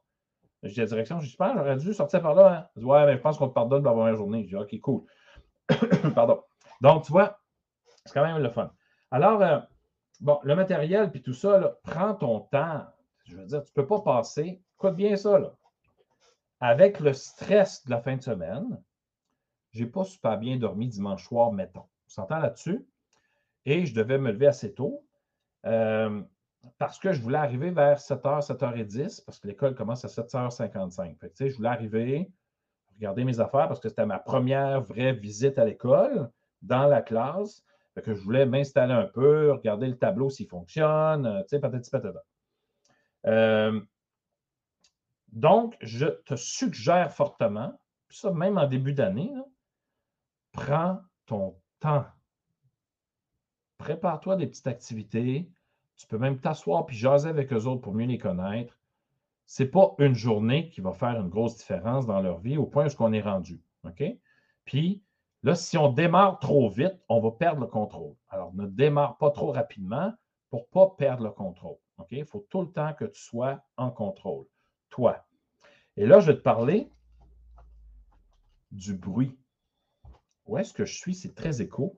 Je dis à la direction, je dis, pas, j'aurais dû sortir par là. Hein? Je dis, ouais, mais je pense qu'on te pardonne pour la première journée. Je dis, OK, cool. Pardon. Donc, tu vois, c'est quand même le fun. Alors, euh, bon, le matériel, puis tout ça, prends ton temps. Je veux dire, tu ne peux pas passer. Écoute bien ça, là. Avec le stress de la fin de semaine, je n'ai pas super bien dormi dimanche soir, mettons. On s'entend là-dessus? Et je devais me lever assez tôt euh, parce que je voulais arriver vers 7h, 7h10 parce que l'école commence à 7h55. Fait que, je voulais arriver, regarder mes affaires parce que c'était ma première vraie visite à l'école dans la classe. Que je voulais m'installer un peu, regarder le tableau s'il fonctionne, euh, tu patati patata. Euh, donc, je te suggère fortement, ça même en début d'année, prends ton temps. Prépare-toi des petites activités. Tu peux même t'asseoir puis jaser avec eux autres pour mieux les connaître. Ce n'est pas une journée qui va faire une grosse différence dans leur vie au point où on est rendu. Puis là, si on démarre trop vite, on va perdre le contrôle. Alors, ne démarre pas trop rapidement pour ne pas perdre le contrôle. Il faut tout le temps que tu sois en contrôle. Toi. Et là, je vais te parler du bruit où est-ce que je suis, c'est très écho.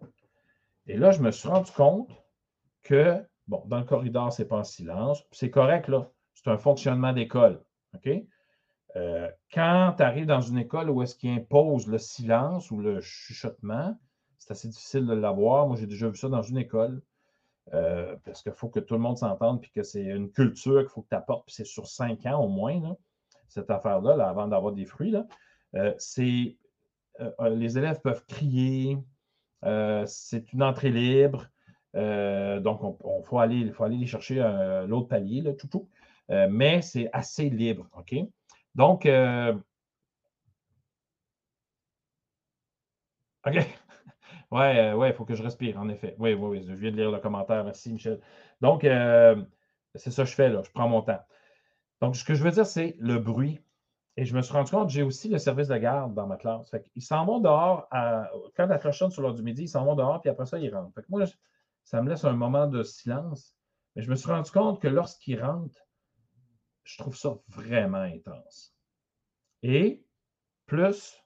Et là, je me suis rendu compte que, bon, dans le corridor, ce n'est pas en silence. C'est correct, là. C'est un fonctionnement d'école. OK? Euh, quand tu arrives dans une école où est-ce qu'il impose le silence ou le chuchotement, c'est assez difficile de l'avoir. Moi, j'ai déjà vu ça dans une école. Euh, parce qu'il faut que tout le monde s'entende, puis que c'est une culture qu'il faut que tu apportes, puis c'est sur cinq ans au moins, cette affaire-là, avant d'avoir des fruits. Euh, les élèves peuvent crier, c'est une entrée libre. Donc, on, faut, aller, faut aller les chercher l'autre palier, là, tout, tout. mais c'est assez libre. OK? Donc, OK. Ouais, ouais, il faut que je respire, en effet. Oui, oui, oui, je viens de lire le commentaire. Merci, Michel. Donc, c'est ça que je fais, là. Je prends mon temps. Donc, ce que je veux dire, c'est le bruit. Et je me suis rendu compte, j'ai aussi le service de garde dans ma classe. ils s'en vont dehors, quand la cloche sonne sur l'heure du midi, ils s'en vont dehors, puis après ça, ils rentrent. Fait moi, ça me laisse un moment de silence. Mais je me suis rendu compte que lorsqu'ils rentrent, je trouve ça vraiment intense. Et plus,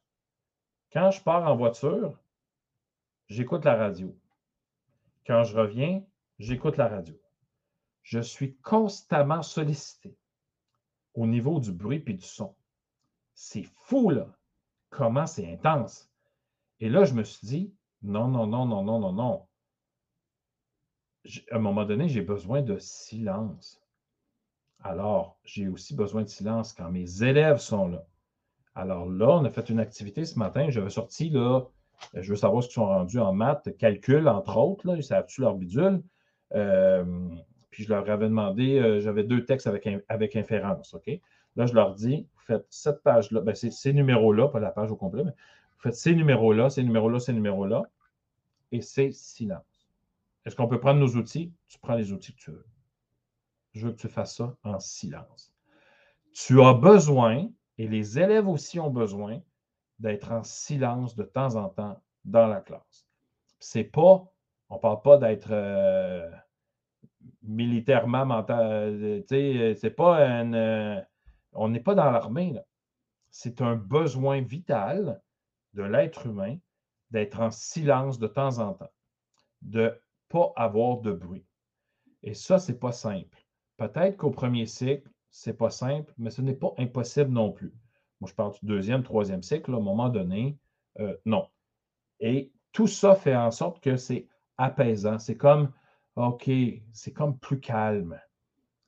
quand je pars en voiture, j'écoute la radio. Quand je reviens, j'écoute la radio. Je suis constamment sollicité au niveau du bruit et du son. C'est fou, là. Comment c'est intense. Et là, je me suis dit, non, non, non, non, non, non, non. À un moment donné, j'ai besoin de silence. Alors, j'ai aussi besoin de silence quand mes élèves sont là. Alors là, on a fait une activité ce matin. J'avais sorti, là, je veux savoir ce qu'ils sont rendus en maths, calcul, entre autres, là, ils savent-tu leur bidule? Euh, puis je leur avais demandé, euh, j'avais deux textes avec, avec inférence, OK? Là, je leur dis, vous faites cette page-là, ben, c'est ces numéros-là, pas la page au complet, mais vous faites ces numéros-là, ces numéros-là, ces numéros-là, et c'est silence. Est-ce qu'on peut prendre nos outils? Tu prends les outils que tu veux. Je veux que tu fasses ça en silence. Tu as besoin, et les élèves aussi ont besoin, d'être en silence de temps en temps dans la classe. C'est pas, on parle pas d'être euh, militairement mental, euh, euh, c'est pas un, on n'est pas dans l'armée, C'est un besoin vital de l'être humain d'être en silence de temps en temps, de pas avoir de bruit. Et ça, ce n'est pas simple. Peut-être qu'au premier cycle, ce n'est pas simple, mais ce n'est pas impossible non plus. Moi, je parle du deuxième, troisième cycle, à un moment donné, euh, non. Et tout ça fait en sorte que c'est apaisant. C'est comme, OK, c'est comme plus calme.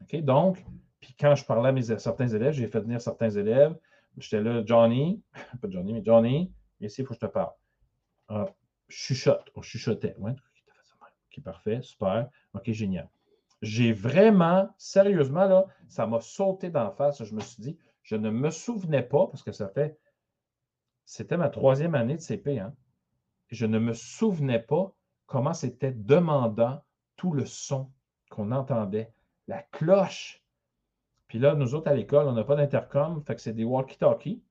OK, donc, puis quand je parlais à, mes, certains élèves, j'ai fait venir certains élèves, j'étais là, Johnny, pas Johnny, mais Johnny, ici, il faut que je te parle. Ah, chuchote, on chuchotait. Ouais, Parfait, super. OK, génial. J'ai vraiment, sérieusement, là, ça m'a sauté d'en face. Je me suis dit, je ne me souvenais pas, parce que ça fait, c'était ma troisième année de CP, hein, je ne me souvenais pas comment c'était demandant tout le son qu'on entendait. La cloche. Puis là, nous autres à l'école, on n'a pas d'intercom, fait que c'est des walkie-talkies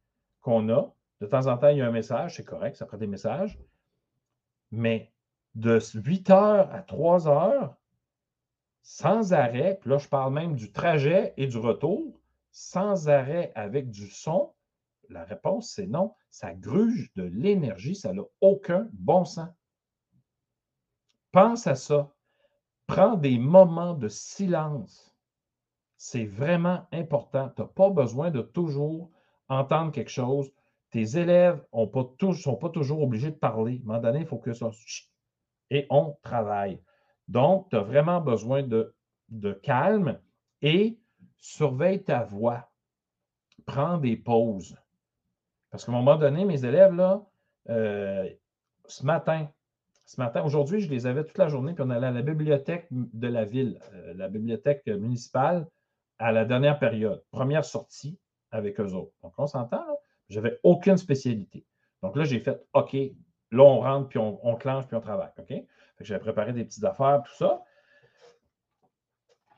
qu'on a. De temps en temps, il y a un message, c'est correct, ça prend des messages. Mais de 8 heures à 3 heures, sans arrêt, puis là, je parle même du trajet et du retour, sans arrêt avec du son, la réponse, c'est non. Ça gruge de l'énergie, ça n'a aucun bon sens. Pense à ça. Prends des moments de silence. C'est vraiment important. Tu n'as pas besoin de toujours entendre quelque chose. Tes élèves ne sont pas toujours obligés de parler. À un moment donné, il faut que ça et on travaille. Donc, tu as vraiment besoin de, calme et surveille ta voix. Prends des pauses. Parce qu'à un moment donné, mes élèves, là, euh, ce matin, ce matin, aujourd'hui, je les avais toute la journée, puis on allait à la bibliothèque de la ville, euh, la bibliothèque municipale, à la dernière période. Première sortie avec eux autres. Donc, on s'entend, n'avais aucune spécialité. Donc là, j'ai fait OK, Là, on rentre, puis on, clenche, puis on travaille. OK? J'avais préparé des petites affaires, tout ça.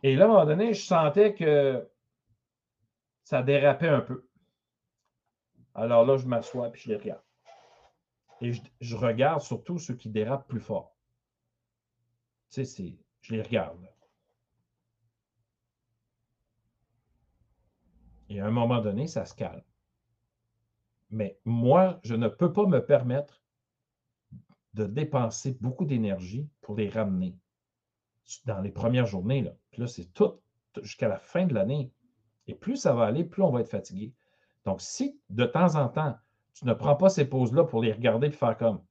Et là, à un moment donné, je sentais que ça dérapait un peu. Alors là, je m'assois, puis je les regarde. Et je, regarde surtout ceux qui dérapent plus fort. Tu sais, je les regarde. Et à un moment donné, ça se calme. Mais moi, je ne peux pas me permettre de dépenser beaucoup d'énergie pour les ramener dans les premières journées. Là. Puis là, c'est tout jusqu'à la fin de l'année. Et plus ça va aller, plus on va être fatigué. Donc, si de temps en temps, tu ne prends pas ces pauses-là pour les regarder et faire comme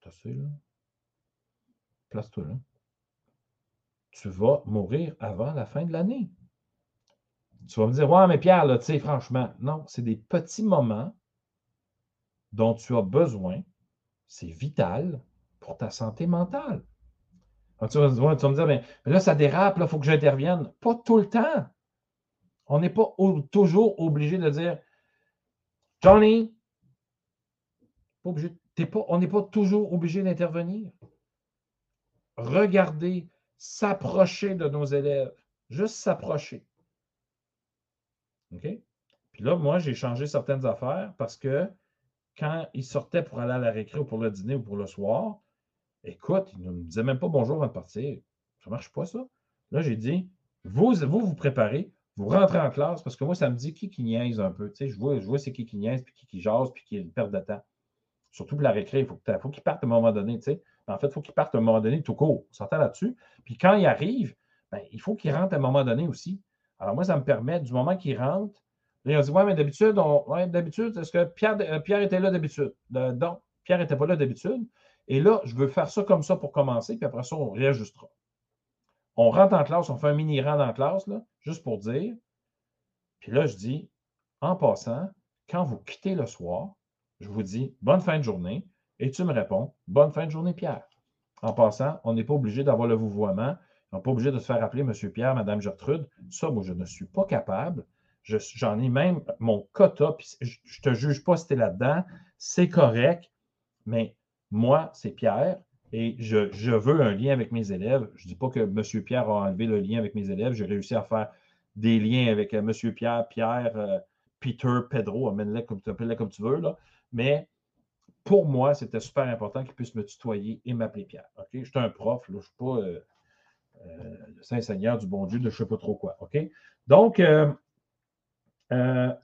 T'as là? Place-toi là. Tu vas mourir avant la fin de l'année. Tu vas me dire, ouais, mais Pierre, là, tu sais, franchement, non, c'est des petits moments dont tu as besoin c'est vital pour ta santé mentale. tu, vas, me dire, mais, là, ça dérape, il faut que j'intervienne. Pas tout le temps. On n'est pas toujours obligé de dire Johnny, on n'est pas toujours obligé d'intervenir. Regardez, s'approcher de nos élèves. Juste s'approcher. OK? Puis là, moi, j'ai changé certaines affaires parce que quand il sortait pour aller à la récré ou pour le dîner ou pour le soir, écoute, il ne me disait même pas bonjour avant de partir. Ça ne marche pas, ça. Là, j'ai dit, vous, vous vous préparez, vous rentrez en classe, parce que moi, ça me dit qui qui niaise un peu. Tu sais, je vois, je vois c'est qui qui niaise, puis qui qui jase, puis qui perd de temps. Surtout pour la récré, il faut, qu'il parte à un moment donné. Tu sais. En fait, il faut qu'il parte à un moment donné tout court. On s'entend là-dessus. Puis quand il arrive, ben, il faut qu'il rentre à un moment donné aussi. Alors moi, ça me permet, du moment qu'il rentre, Là, ils dit Ouais, mais d'habitude, d'habitude, est-ce que Pierre, euh, était là d'habitude? Donc, Pierre n'était pas là d'habitude. Et là, je veux faire ça comme ça pour commencer, puis après ça, on réajustera. On rentre en classe, on fait un mini rang la classe, juste pour dire. Puis là, je dis, en passant, quand vous quittez le soir, je vous dis bonne fin de journée, et tu me réponds bonne fin de journée, Pierre. En passant, on n'est pas obligé d'avoir le vouvoiement, on n'est pas obligé de se faire appeler M. Pierre, Mme Gertrude. Ça, moi, je ne suis pas capable. J'en ai même mon quota, puis je ne te juge pas si tu es là-dedans, c'est correct, mais moi, c'est Pierre, Et je, veux un lien avec mes élèves. Je ne dis pas que M. Pierre a enlevé le lien avec mes élèves. J'ai réussi à faire des liens avec euh, M. Pierre, Pierre, euh, Peter, Pedro, amène-les comme comme tu veux. Là. Mais pour moi, c'était super important qu'ils puissent me tutoyer et m'appeler Pierre. Je suis un prof, je ne suis pas euh, le Saint-Seigneur du bon Dieu je ne sais pas trop quoi. Donc,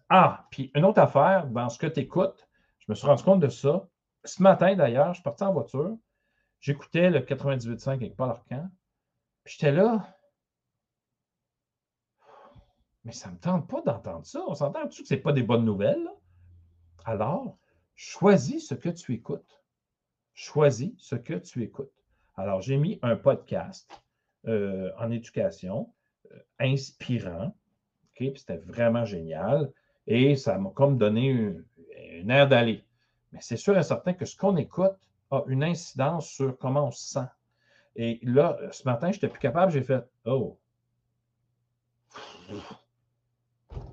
ah, puis une autre affaire, dans ce que tu écoutes, je me suis rendu compte de ça. Ce matin, d'ailleurs, je suis parti en voiture. J'écoutais le 98.5 avec Paul Arcan. Puis j'étais là. Mais ça ne me tente pas d'entendre ça. On s'entend-tu que ce n'est pas des bonnes nouvelles? Alors, choisis ce que tu écoutes. Choisis ce que tu écoutes. Alors, j'ai mis un podcast euh, en éducation euh, inspirant. Puis c'était vraiment génial. Et ça m'a comme donné une, une air d'aller. Mais c'est sûr et certain que ce qu'on écoute, a une incidence sur comment on se sent. Et là, ce matin, je n'étais plus capable, j'ai fait Oh,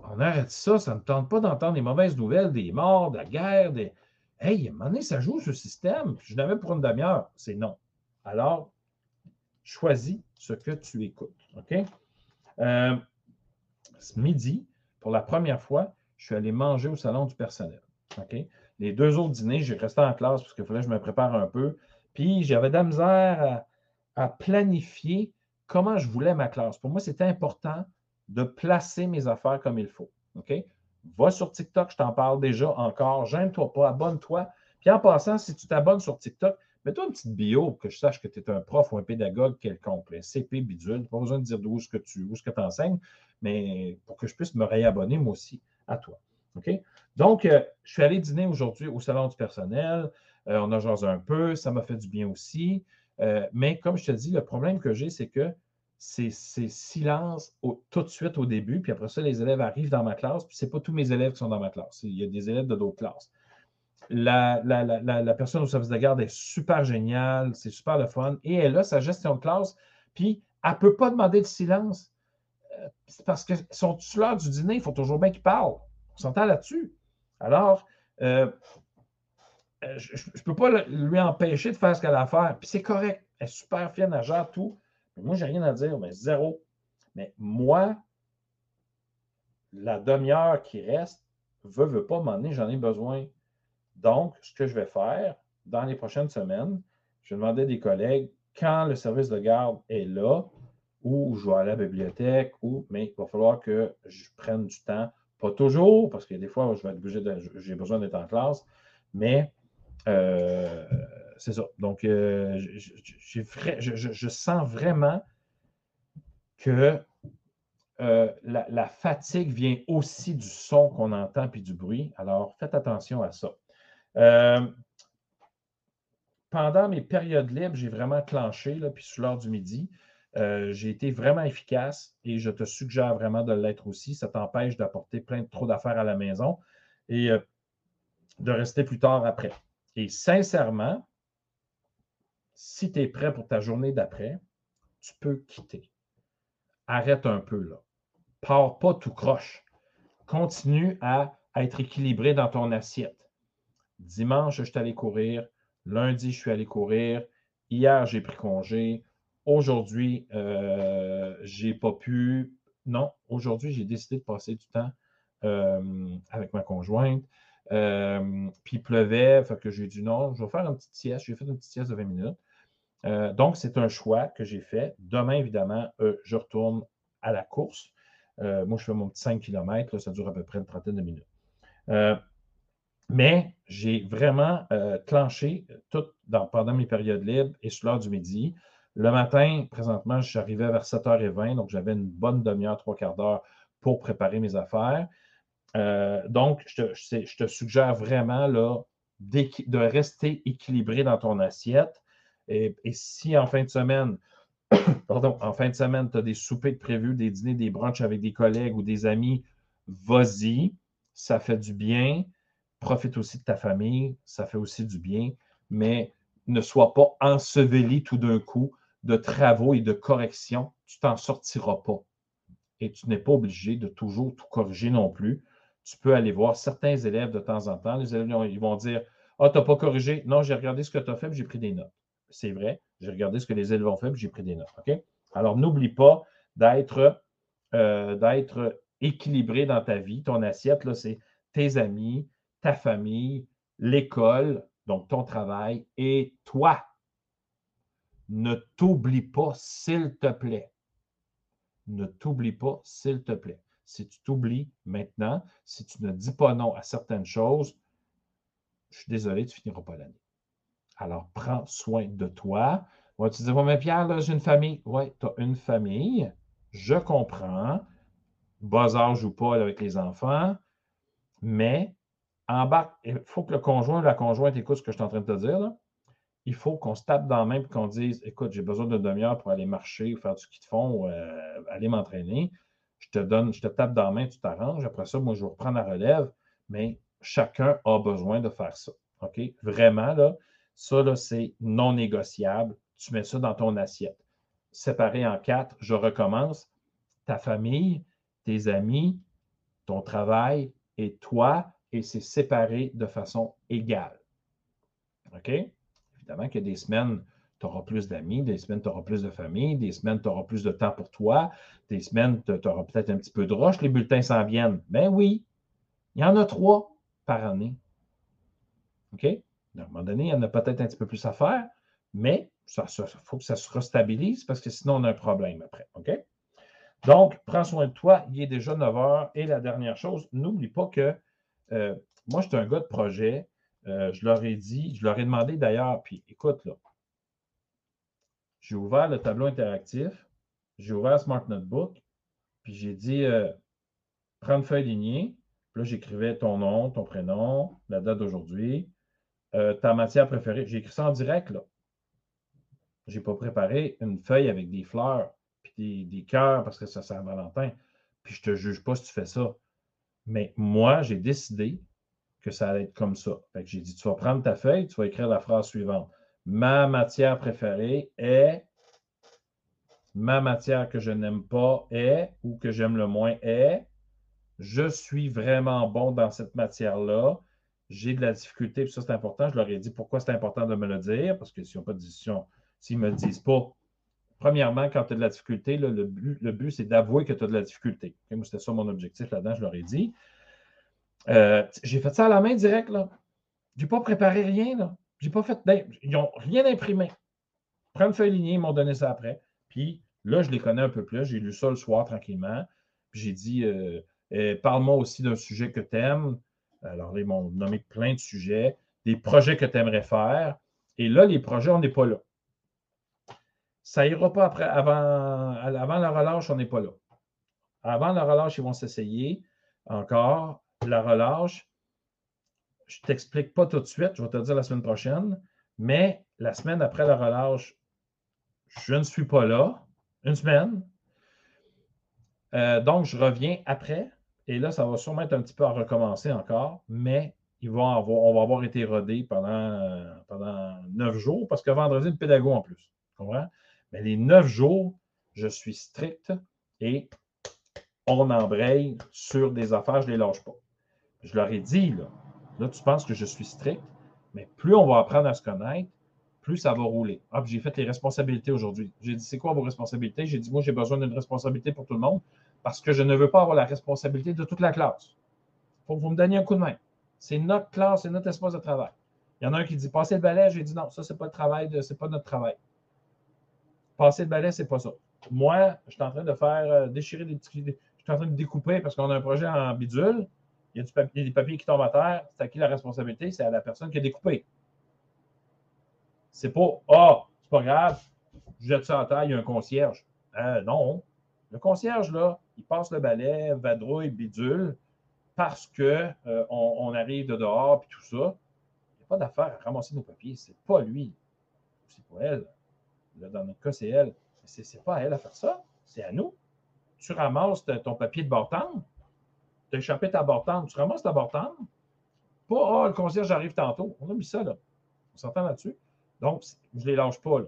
on arrête ça, ça ne tente pas d'entendre des mauvaises nouvelles, des morts, de la guerre, des. Hey, à un moment donné, ça joue ce système. Je n'avais pour une demi-heure. C'est non. Alors, choisis ce que tu écoutes. OK? Euh, midi, pour la première fois, je suis allé manger au salon du personnel. Les deux autres dîners, j'ai resté en classe parce qu'il fallait que je me prépare un peu. Puis j'avais de la misère à, planifier comment je voulais ma classe. Pour moi, c'était important de placer mes affaires comme il faut. Va sur TikTok, je t'en parle déjà encore. J'aime-toi pas, abonne-toi. Puis en passant, si tu t'abonnes sur TikTok, mets-toi une petite bio pour que je sache que tu es un prof ou un pédagogue quelconque. CP bidule, pas besoin de dire d'où ce que tu où ce que enseignes, mais pour que je puisse me réabonner moi aussi à toi. OK? Donc, euh, je suis allé dîner aujourd'hui au salon du personnel. Euh, on a jasé un peu, ça m'a fait du bien aussi. Euh, mais comme je te dis, le problème que j'ai, c'est que c'est silence tout de suite au début, puis après ça, les élèves arrivent dans ma classe, puis ce n'est pas tous mes élèves qui sont dans ma classe. Il y a des élèves de d'autres classes. La, la, personne au service de garde est super géniale, c'est super le fun, et elle a sa gestion de classe, puis elle ne peut pas demander de silence. parce que sont l'heure du dîner, il faut toujours bien qu'ils parlent. On s'entend là-dessus. Alors, euh, euh, je ne peux pas lui empêcher de faire ce qu'elle a à faire. Puis c'est correct. Elle est super fière, elle tout. Mais moi, j'ai rien à dire, mais zéro. Mais moi, la demi-heure qui reste, veut, veut pas m'emmener, j'en ai besoin. Donc, ce que je vais faire dans les prochaines semaines, je vais demander à des collègues quand le service de garde est là, ou je vais aller à la bibliothèque, ou, mais il va falloir que je prenne du temps pas toujours, parce que des fois, je vais être obligé j'ai besoin d'être en classe, mais euh, c'est ça. Donc, euh, je, sens vraiment que euh, la, fatigue vient aussi du son qu'on entend puis du bruit. Alors, faites attention à ça. Pendant mes périodes libres, j'ai vraiment clenché, là, puis sur l'heure du midi, euh, j'ai été vraiment efficace et je te suggère vraiment de l'être aussi. Ça t'empêche d'apporter plein de trop d'affaires à la maison et euh, de rester plus tard après. Et sincèrement, si tu es prêt pour ta journée d'après, tu peux quitter. Arrête un peu là. Pars pas tout croche. Continue à, être équilibré dans ton assiette. Dimanche, je suis allé courir. Lundi, je suis allé courir. Hier, j'ai pris congé. Aujourd'hui, euh, je n'ai pas pu. Non, aujourd'hui, j'ai décidé de passer du temps euh, avec ma conjointe. Euh, puis il pleuvait, fait que j'ai dit non, je vais faire une petite sieste. J'ai fait une petite sieste de 20 minutes. donc, c'est un choix que j'ai fait. Demain, évidemment, je retourne à la course. moi, je fais mon petit 5 km, ça dure à peu près une trentaine de minutes. Mais j'ai vraiment clenché tout pendant mes périodes libres et sur l'heure du midi. Le matin, présentement, arrivé vers 7h20, donc j'avais une bonne demi-heure, trois quarts d'heure pour préparer mes affaires. Euh, donc, je te, suggère vraiment de rester équilibré dans ton assiette. Et, si en fin de semaine, pardon, en fin de semaine, tu as des soupers prévus, des dîners, des brunchs avec des collègues ou des amis, vas-y, ça fait du bien. Profite aussi de ta famille, ça fait aussi du bien, mais ne sois pas enseveli tout d'un coup de travaux et de corrections, tu t'en sortiras pas. Et tu n'es pas obligé de toujours tout corriger non plus. Tu peux aller voir certains élèves de temps en temps. Les élèves ils vont dire Ah, tu n'as pas corrigé. Non, j'ai regardé ce que tu as fait, j'ai pris des notes. c'est vrai. J'ai regardé ce que les élèves ont fait, j'ai pris des notes. OK? Alors, n'oublie pas d'être euh, équilibré dans ta vie. Ton assiette, c'est tes amis, ta famille, l'école, donc ton travail, et toi. Ne t'oublie pas, s'il te plaît. Ne t'oublie pas, s'il te plaît. Si tu t'oublies maintenant, si tu ne dis pas non à certaines choses, je suis désolé, tu finiras pas l'année. Alors, prends soin de toi. tu te dis, mais Pierre, j'ai une famille. Oui, tu as une famille. Je comprends. Bas âge ou pas avec les enfants. Mais embarque. Il faut que le conjoint ou la conjointe écoute ce que je suis en train de te dire. Il faut qu'on se tape dans la main et qu'on dise Écoute, j'ai besoin d'une demi-heure pour aller marcher ou faire du ski de fond ou euh, aller m'entraîner. Je te donne, je te tape dans la main, tu t'arranges. Après ça, moi, je vais reprendre la relève. Mais chacun a besoin de faire ça. OK? Vraiment, là, ça, c'est non négociable. Tu mets ça dans ton assiette. Séparé en quatre, je recommence. Ta famille, tes amis, ton travail et toi, et c'est séparé de façon égale. OK? Évidemment qu'il y a des semaines, tu auras plus d'amis, des semaines, tu auras plus de famille, des semaines, tu auras plus de temps pour toi, des semaines, tu auras peut-être un petit peu de roche, les bulletins s'en viennent. Ben oui, il y en a trois par année. OK? À un moment donné, il y en a peut-être un petit peu plus à faire, mais il faut que ça se restabilise parce que sinon, on a un problème après. OK? Donc, prends soin de toi. Il est déjà 9 heures. Et la dernière chose, n'oublie pas que euh, moi, je suis un gars de projet. Euh, je leur ai dit, je leur ai demandé d'ailleurs, puis écoute, là, j'ai ouvert le tableau interactif, j'ai ouvert Smart Notebook, puis j'ai dit, euh, prends une feuille lignée. Puis là, j'écrivais ton nom, ton prénom, la date d'aujourd'hui, ta matière préférée. J'ai écrit ça en direct, là. Je n'ai pas préparé une feuille avec des fleurs, puis des, cœurs, parce que ça sert Valentin. Puis je te juge pas si tu fais ça. Mais moi, j'ai décidé que ça allait être comme ça. J'ai dit, tu vas prendre ta feuille, tu vas écrire la phrase suivante. Ma matière préférée est, ma matière que je n'aime pas est, ou que j'aime le moins est, je suis vraiment bon dans cette matière-là, j'ai de la difficulté, puis ça c'est important, je leur ai dit pourquoi c'est important de me le dire, parce que s'ils n'ont pas de décision, s'ils ne me disent pas, premièrement, quand tu as de la difficulté, le but, le but c'est d'avouer que tu as de la difficulté. c'était ça mon objectif là-dedans, je leur ai dit. Euh, j'ai fait ça à la main direct, là. Je n'ai pas préparé rien, là. J'ai pas fait. Ils n'ont rien imprimé. Prends une feuille lignée, ils m'ont donné ça après. Puis là, je les connais un peu plus. J'ai lu ça le soir tranquillement. Puis j'ai dit euh, euh, parle-moi aussi d'un sujet que tu aimes. Alors, ils m'ont nommé plein de sujets, des projets que tu aimerais faire. Et là, les projets, on n'est pas là. Ça ira pas après, avant, avant la relâche, on n'est pas là. Avant la relâche, ils vont s'essayer encore. La relâche, je ne t'explique pas tout de suite, je vais te le dire la semaine prochaine, mais la semaine après la relâche, je ne suis pas là. Une semaine. Euh, donc, je reviens après. Et là, ça va sûrement être un petit peu à recommencer encore, mais ils on va avoir été rodé pendant, pendant neuf jours, parce que vendredi, le pédago en plus. Tu comprends? Mais les neuf jours, je suis strict et on embraye sur des affaires, je ne les lâche pas. Je leur ai dit, là, là, tu penses que je suis strict, mais plus on va apprendre à se connaître, plus ça va rouler. Ah, j'ai fait les responsabilités aujourd'hui. J'ai dit, c'est quoi vos responsabilités? J'ai dit, moi, j'ai besoin d'une responsabilité pour tout le monde parce que je ne veux pas avoir la responsabilité de toute la classe. Il faut que vous me donniez un coup de main. C'est notre classe, c'est notre espace de travail. Il y en a un qui dit passer le balai, j'ai dit non, ça, ce n'est pas le travail, ce n'est pas notre travail. Passer le balai, ce n'est pas ça. Moi, je suis en train de faire euh, déchirer des petits. Je suis en train de découper parce qu'on a un projet en bidule. Il y a, du papier, des papiers qui tombent à terre. C'est à qui la responsabilité? C'est à la personne qui a découpé. C'est pas Ah, oh, c'est pas grave, je jette ça à terre, il y a un concierge. Euh, non. Le concierge, là, il passe le balai, vadrouille, bidule, parce qu'on euh, on arrive de dehors et tout ça. Il n'y a pas d'affaire à ramasser nos papiers. C'est pas lui. C'est pas elle. Dans notre cas, c'est elle. Mais c'est pas à elle à faire ça. C'est à nous. Tu ramasses ton papier de bord-tendre. Tu as échappé ta bord Tu ramasses ta bord-tendre. Pas, ah, oh, le concierge arrive tantôt. On a mis ça, là. On s'entend là-dessus? Donc, je ne les lâche pas, là.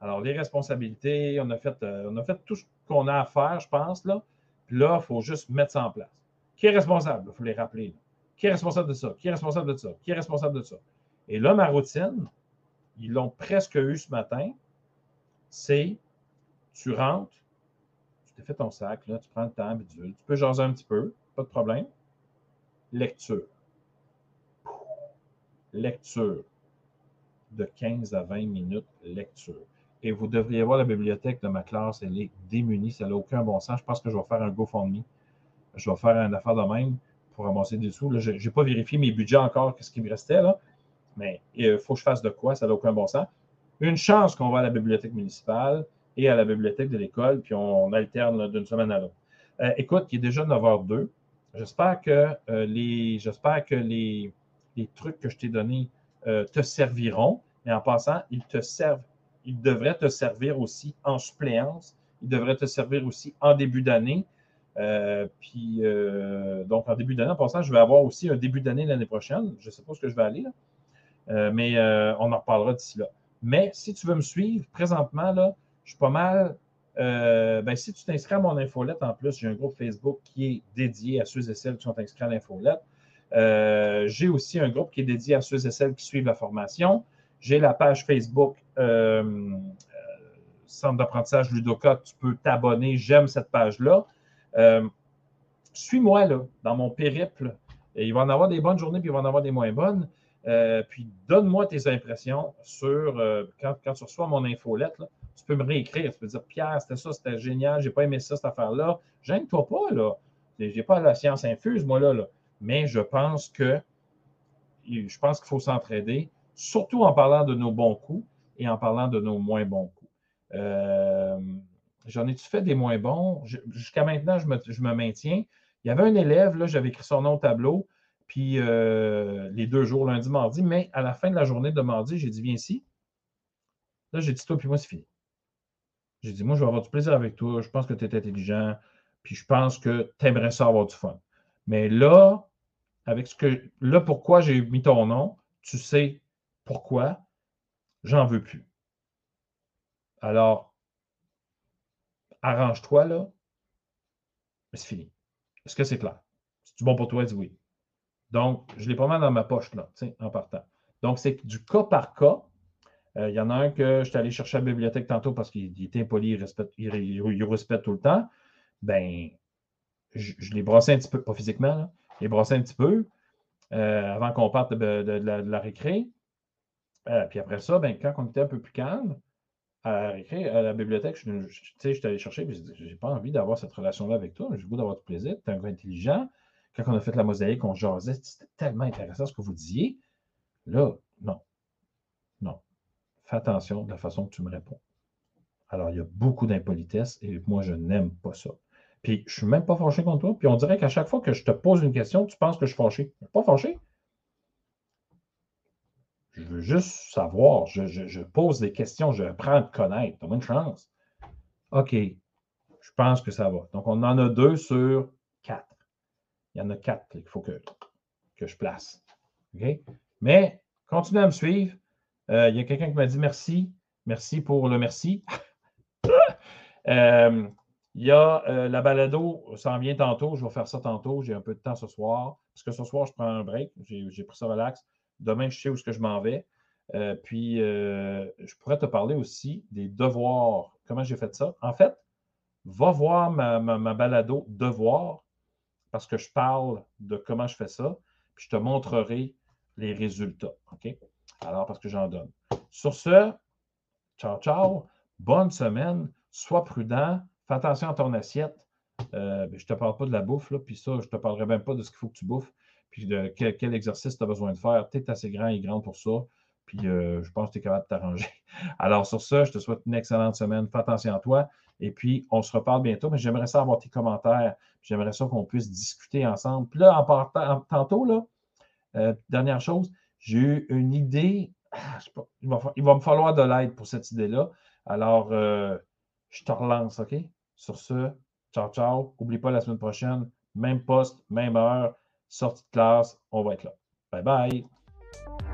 Alors, les responsabilités, on a fait, euh, on a fait tout ce qu'on a à faire, je pense. Là. Puis là, il faut juste mettre ça en place. Qui est responsable? Il faut les rappeler. Qui est responsable de ça? Qui est responsable de ça? Qui est responsable de ça? Et là, ma routine, ils l'ont presque eu ce matin, c'est tu rentres, tu t'es fait ton sac, là, tu prends le temps tu peux jaser un petit peu, pas de problème. Lecture. Lecture. De 15 à 20 minutes, lecture. Et vous devriez voir la bibliothèque de ma classe, elle est démunie, ça n'a aucun bon sens. Je pense que je vais faire un GoFundMe. Je vais faire une affaire de même pour ramasser des sous. je n'ai pas vérifié mes budgets encore, qu'est-ce qui me restait, là. Mais il faut que je fasse de quoi, ça n'a aucun bon sens. Une chance qu'on va à la bibliothèque municipale et à la bibliothèque de l'école, puis on, alterne d'une semaine à l'autre. Euh, écoute, il est déjà 9h02. J'espère que, euh, les, j'espère que les, trucs que je t'ai donnés euh, te serviront. Mais en passant, ils te servent, ils devraient te servir aussi en suppléance. Ils devraient te servir aussi en début d'année. puis, donc, en début d'année, en passant, je vais avoir aussi un début d'année l'année prochaine. Je ne sais pas ce que je vais aller, mais on en reparlera d'ici là. Mais si tu veux me suivre, présentement, là, je suis pas mal. Euh, ben, si tu t'inscris à mon infolette, en plus, j'ai un groupe Facebook qui est dédié à ceux et celles qui sont inscrits à l'infolette. Euh, j'ai aussi un groupe qui est dédié à ceux et celles qui suivent la formation. J'ai la page Facebook euh, Centre d'apprentissage Ludoka. Tu peux t'abonner. J'aime cette page-là. Suis-moi là, dans mon périple. Il va en avoir des bonnes journées, puis il va en avoir des moins bonnes. Euh, puis donne-moi tes impressions sur euh, quand, tu reçois mon infolette. tu peux me réécrire. Tu peux dire Pierre, c'était ça, c'était génial, j'ai pas aimé ça, cette affaire-là. Gêne-toi pas, là. J'ai pas la science infuse, moi, là, Mais je pense que je pense qu'il faut s'entraider, surtout en parlant de nos bons coups et en parlant de nos moins bons coups. Euh, j'en ai-tu fait des moins bons? Jusqu'à maintenant, je me, je me, maintiens. Il y avait un élève, là, j'avais écrit son nom au tableau. Puis euh, les deux jours, lundi, mardi. Mais à la fin de la journée de mardi, j'ai dit, viens ici. Là, j'ai dit, toi, puis moi, c'est fini. J'ai dit, moi, je vais avoir du plaisir avec toi. Je pense que tu es intelligent. Puis je pense que tu aimerais ça avoir du fun. Mais là, avec ce que. Là, pourquoi j'ai mis ton nom, tu sais pourquoi? J'en veux plus. Alors, arrange-toi là. Mais c'est fini. Est-ce que c'est clair? C'est bon pour toi? Dis oui. Donc, je l'ai pas mal dans ma poche, là, en partant. Donc, c'est du cas par cas. Euh, il y en a un que je suis allé chercher à la bibliothèque tantôt parce qu'il était impoli, il respecte, il, tout le temps. Ben, je, l'ai brossé un petit peu, pas physiquement, là, je l'ai brossé un petit peu euh, avant qu'on parte de, la, récré. Euh, puis après ça, ben, quand on était un peu plus calme, à la récré, à la bibliothèque, je, je suis allé chercher, je n'ai pas envie d'avoir cette relation-là avec toi, j'ai goût d'avoir du plaisir, tu es un gars intelligent, quand on a fait la mosaïque, on jasait, c'était tellement intéressant ce que vous disiez. Là, non. Non. Fais attention de la façon que tu me réponds. Alors, il y a beaucoup d'impolitesse et moi, je n'aime pas ça. Puis, je ne suis même pas fâché contre toi. Puis, on dirait qu'à chaque fois que je te pose une question, tu penses que je suis fâché. Je ne suis pas fâché. Je veux juste savoir. Je, pose des questions. Je prends à te connaître. Donne-moi une chance. OK. Je pense que ça va. Donc, on en a deux sur quatre. Il y en a quatre qu'il faut que, que je place. Mais continuez à me suivre. Euh, il y a quelqu'un qui m'a dit merci. Merci pour le merci. Euh, il y a euh, la balado, ça en vient tantôt. Je vais faire ça tantôt. J'ai un peu de temps ce soir. Parce que ce soir, je prends un break. J'ai pris ça relax. Demain, je sais où ce que je m'en vais. puis, je pourrais te parler aussi des devoirs. Comment j'ai fait ça? En fait, va voir ma, ma, ma balado Devoirs parce que je parle de comment je fais ça, puis je te montrerai les résultats. Alors, parce que j'en donne. Sur ce, ciao, ciao. Bonne semaine. Sois prudent. Fais attention à ton assiette. Euh, je ne te parle pas de la bouffe, puis ça, je ne te parlerai même pas de ce qu'il faut que tu bouffes, puis de quel, exercice tu as besoin de faire. Tu es assez grand et grande pour ça, puis euh, je pense que tu es capable de t'arranger. Alors, sur ce, je te souhaite une excellente semaine. Fais attention à toi. Et puis, on se reparle bientôt, mais j'aimerais ça avoir tes commentaires. J'aimerais ça qu'on puisse discuter ensemble. Puis là, en partant, tantôt, là, euh, dernière chose, j'ai eu une idée. Ah, il, va, me falloir de l'aide pour cette idée-là. Alors, euh, je te relance, OK? Sur ce, ciao, ciao. N'oublie pas la semaine prochaine, même poste, même heure, sortie de classe, on va être là. Bye bye.